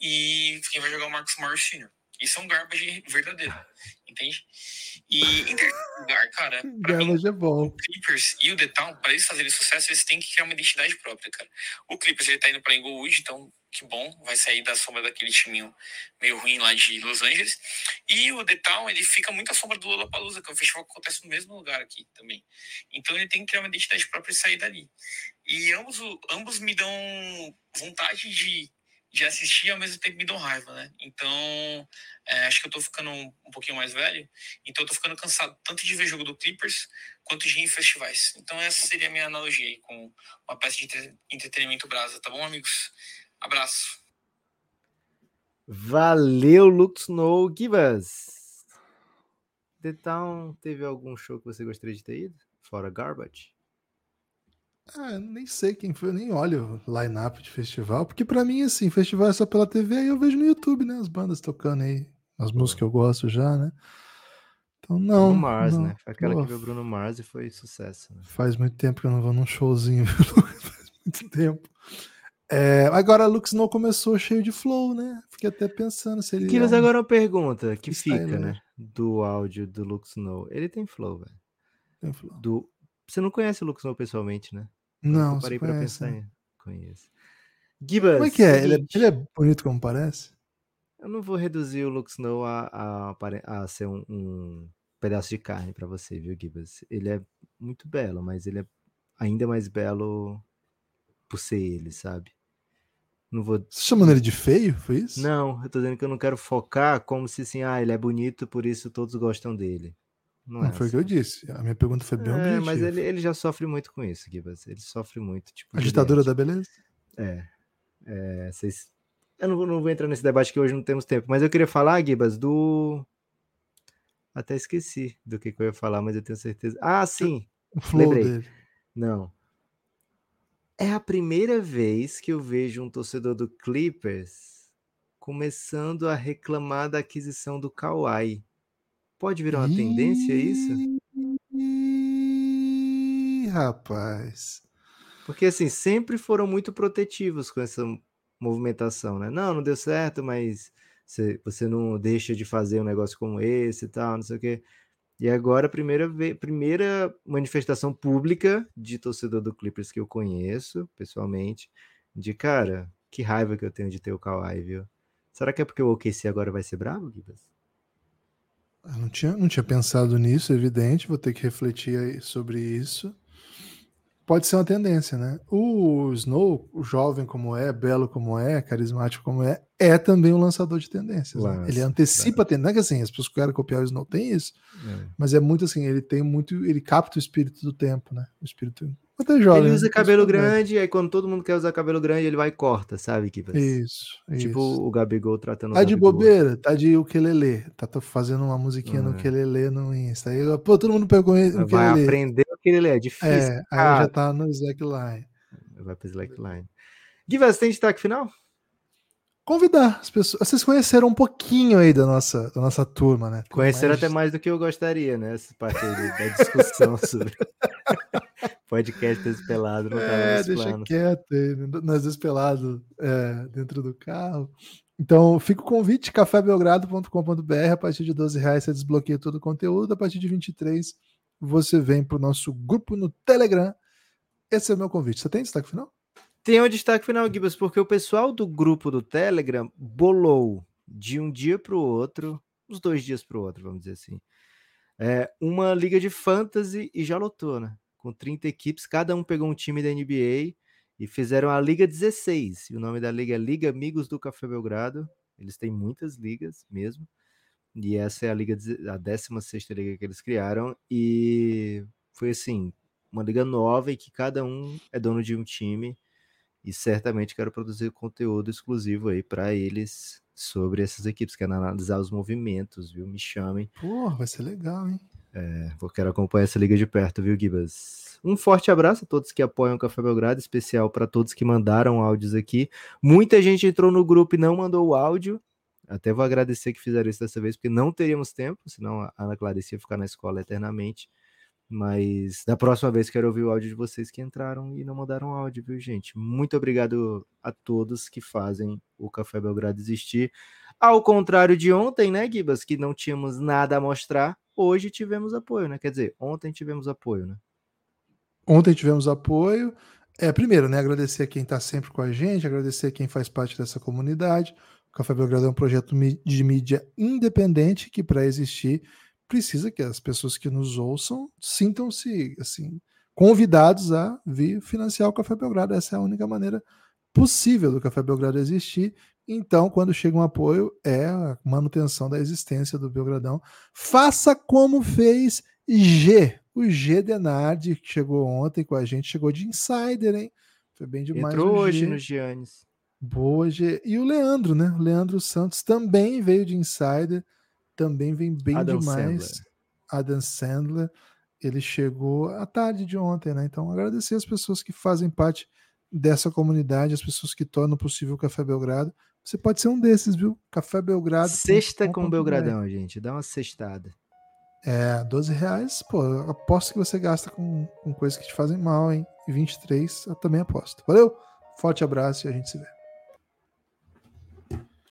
E quem vai jogar é o Marcus Morris Sr. Isso é um garbage verdadeiro, entende? E em terceiro lugar, cara, pra mim, é bom. o Clippers e o The Town, para eles fazerem sucesso, eles têm que criar uma identidade própria, cara. O Clippers, ele tá indo pra Inglewood, então que bom, vai sair da sombra daquele timinho meio ruim lá de Los Angeles. E o The Town, ele fica muito à sombra do Lollapalooza, que é um festival que acontece no mesmo lugar aqui também. Então ele tem que criar uma identidade própria e sair dali. E ambos, o- ambos me dão vontade de, de assistir ao mesmo tempo me dão raiva, né? Então, é, acho que eu tô ficando um, um pouquinho mais velho, então eu tô ficando cansado tanto de ver jogo do Clippers quanto de ir em festivais. Então essa seria a minha analogia aí com uma peça de entre- entretenimento brasa, tá bom, amigos? Abraço. Valeu, Lux No Givas. The Town teve algum show que você gostaria de ter ido? Fora Garbage? Ah, eu nem sei quem foi, eu nem olho o line-up de festival, porque pra mim, assim, festival é só pela TV, aí eu vejo no YouTube, né? As bandas tocando aí, as músicas que eu gosto já, né? Então, não. Bruno Mars, não. né? Foi aquela que viu Bruno Mars e foi sucesso. Né? Faz muito tempo que eu não vou num showzinho, faz muito tempo. É, agora Lux não começou cheio de flow, né? Fiquei até pensando se ele. Givas, é um agora uma pergunta que fica, né? Do áudio do Lux No. Ele tem flow, velho. Tem flow. Do... Você não conhece o Lux No pessoalmente, né? Não, Eu parei conhece, pensar né? Conheço. Gibas, Como é que é? Ele, é? ele é bonito como parece? Eu não vou reduzir o Lux No a, a, a ser um, um pedaço de carne pra você, viu, Gibas? Ele é muito belo, mas ele é ainda mais belo por ser ele, sabe? Não vou. Você chamando ele de feio? Foi isso? Não, eu tô dizendo que eu não quero focar como se assim, ah, ele é bonito, por isso todos gostam dele. Não, Não, é foi o que eu disse. A minha pergunta foi bem É, objetiva. mas ele, ele já sofre muito com isso, Gibas. Ele sofre muito, tipo. A ditadura da beleza? É. é, vocês... Eu não vou, não vou entrar nesse debate que hoje não temos tempo, mas eu queria falar, Gibas, do. Até esqueci do que, que eu ia falar, mas eu tenho certeza. Ah, sim! O flow Lembrei. dele. Não. É a primeira vez que eu vejo um torcedor do Clippers começando a reclamar da aquisição do Kawhi. Pode virar uma tendência isso? Ih, rapaz. Porque assim, sempre foram muito protetivos com essa movimentação, né? Não, não deu certo, mas você, você não deixa de fazer um negócio como esse e tal, não sei o quê. E agora, a primeira, primeira manifestação pública de torcedor do Clippers que eu conheço, pessoalmente, de cara, que raiva que eu tenho de ter o Kawhi, viu? Será que é porque o OKC agora vai ser bravo, Gibas? Eu não tinha, não tinha pensado nisso, evidente. Vou ter que refletir sobre isso. Pode ser uma tendência, né? O Snow, o jovem como é, belo como é, carismático como é, é também um lançador de tendências. né? Ele antecipa a tendência. Não é que assim, as pessoas que querem copiar o Snow tem isso, É. mas é muito assim, ele tem muito, ele capta o espírito do tempo, né? O espírito até jovem. Ele né? usa Depois cabelo grande, aí quando todo mundo quer usar cabelo grande, ele vai e corta, sabe, Gibas? Isso, Tipo isso. o Gabigol tratando o Tá de Gabigol. bobeira, tá de ukulele. Tá tô fazendo uma musiquinha no É. ukulele no Insta. Aí, pô, todo mundo pegou o Vai aprender que ele é, difícil. É, aí cara. já tá no slackline. Vai pro slackline. Givas, tem destaque final? Convidar as pessoas. Vocês conheceram um pouquinho aí da nossa, da nossa turma, né? Conheceram mais- até mais do que eu gostaria, né? Essa parte aí da discussão sobre podcast despelado, não tava É, deixa planos. quieto aí, né? nós despelados é, dentro do carro. Então, fica o convite, cafébelgrado.com.br, a partir de 12 reais você desbloqueia todo o conteúdo, a partir de 23 você vem para o nosso grupo no Telegram. Esse é o meu convite. Você tem destaque final? Tem um destaque final, Gibas, porque o pessoal do grupo do Telegram bolou de um dia para o outro, uns dois dias para o outro, vamos dizer assim, é, uma liga de fantasy e já lotou, né? Com 30 equipes, cada um pegou um time da NBA e fizeram a Liga 16. E o nome da liga é Liga Amigos do Café Belgrado. Eles têm muitas ligas mesmo. E essa é a liga, a 16 liga que eles criaram. E foi assim, uma liga nova em que cada um é dono de um time. E certamente quero produzir conteúdo exclusivo aí para eles sobre essas equipes. Quero analisar os movimentos, viu? Me chamem. Pô, vai ser legal, hein? É, vou quero acompanhar essa liga de perto, viu, Gibas? Um forte abraço a todos que apoiam o Café Belgrado, especial para todos que mandaram áudios aqui. Muita gente entrou no grupo e não mandou o áudio. Até vou agradecer que fizeram isso dessa vez, porque não teríamos tempo, senão a Ana Clarice ia ficar na escola eternamente. Mas da próxima vez quero ouvir o áudio de vocês que entraram e não mandaram áudio, viu, gente? Muito obrigado a todos que fazem o Café Belgrado existir. Ao contrário de ontem, né, Gibas, que não tínhamos nada a mostrar, hoje tivemos apoio, né? Quer dizer, ontem tivemos apoio, né? Ontem tivemos apoio. É, primeiro, né, agradecer a quem está sempre com a gente, agradecer a quem faz parte dessa comunidade. O Café Belgrado é um projeto de mídia independente que, para existir, precisa que as pessoas que nos ouçam sintam-se assim convidados a vir financiar o Café Belgrado. Essa é a única maneira possível do Café Belgrado existir. Então, quando chega um apoio, é a manutenção da existência do Belgradão. Faça como fez G. O G Denardi, que chegou ontem com a gente, chegou de insider, hein? Foi bem demais. Entrou hoje no Giannis. Boa, G. E o Leandro, né? O Leandro Santos também veio de insider também vem bem Adam demais. Sandler. Adam Sandler. Ele chegou à tarde de ontem, né? Então, agradecer as pessoas que fazem parte dessa comunidade, as pessoas que tornam possível o Café Belgrado. Você pode ser um desses, viu? Café Belgrado. Sexta com Belgradão, gente. Dá uma sextada. É, 12 reais, pô, aposto que você gasta com, com coisas que te fazem mal, hein? E 23, eu também aposto. Valeu? Forte abraço e a gente se vê.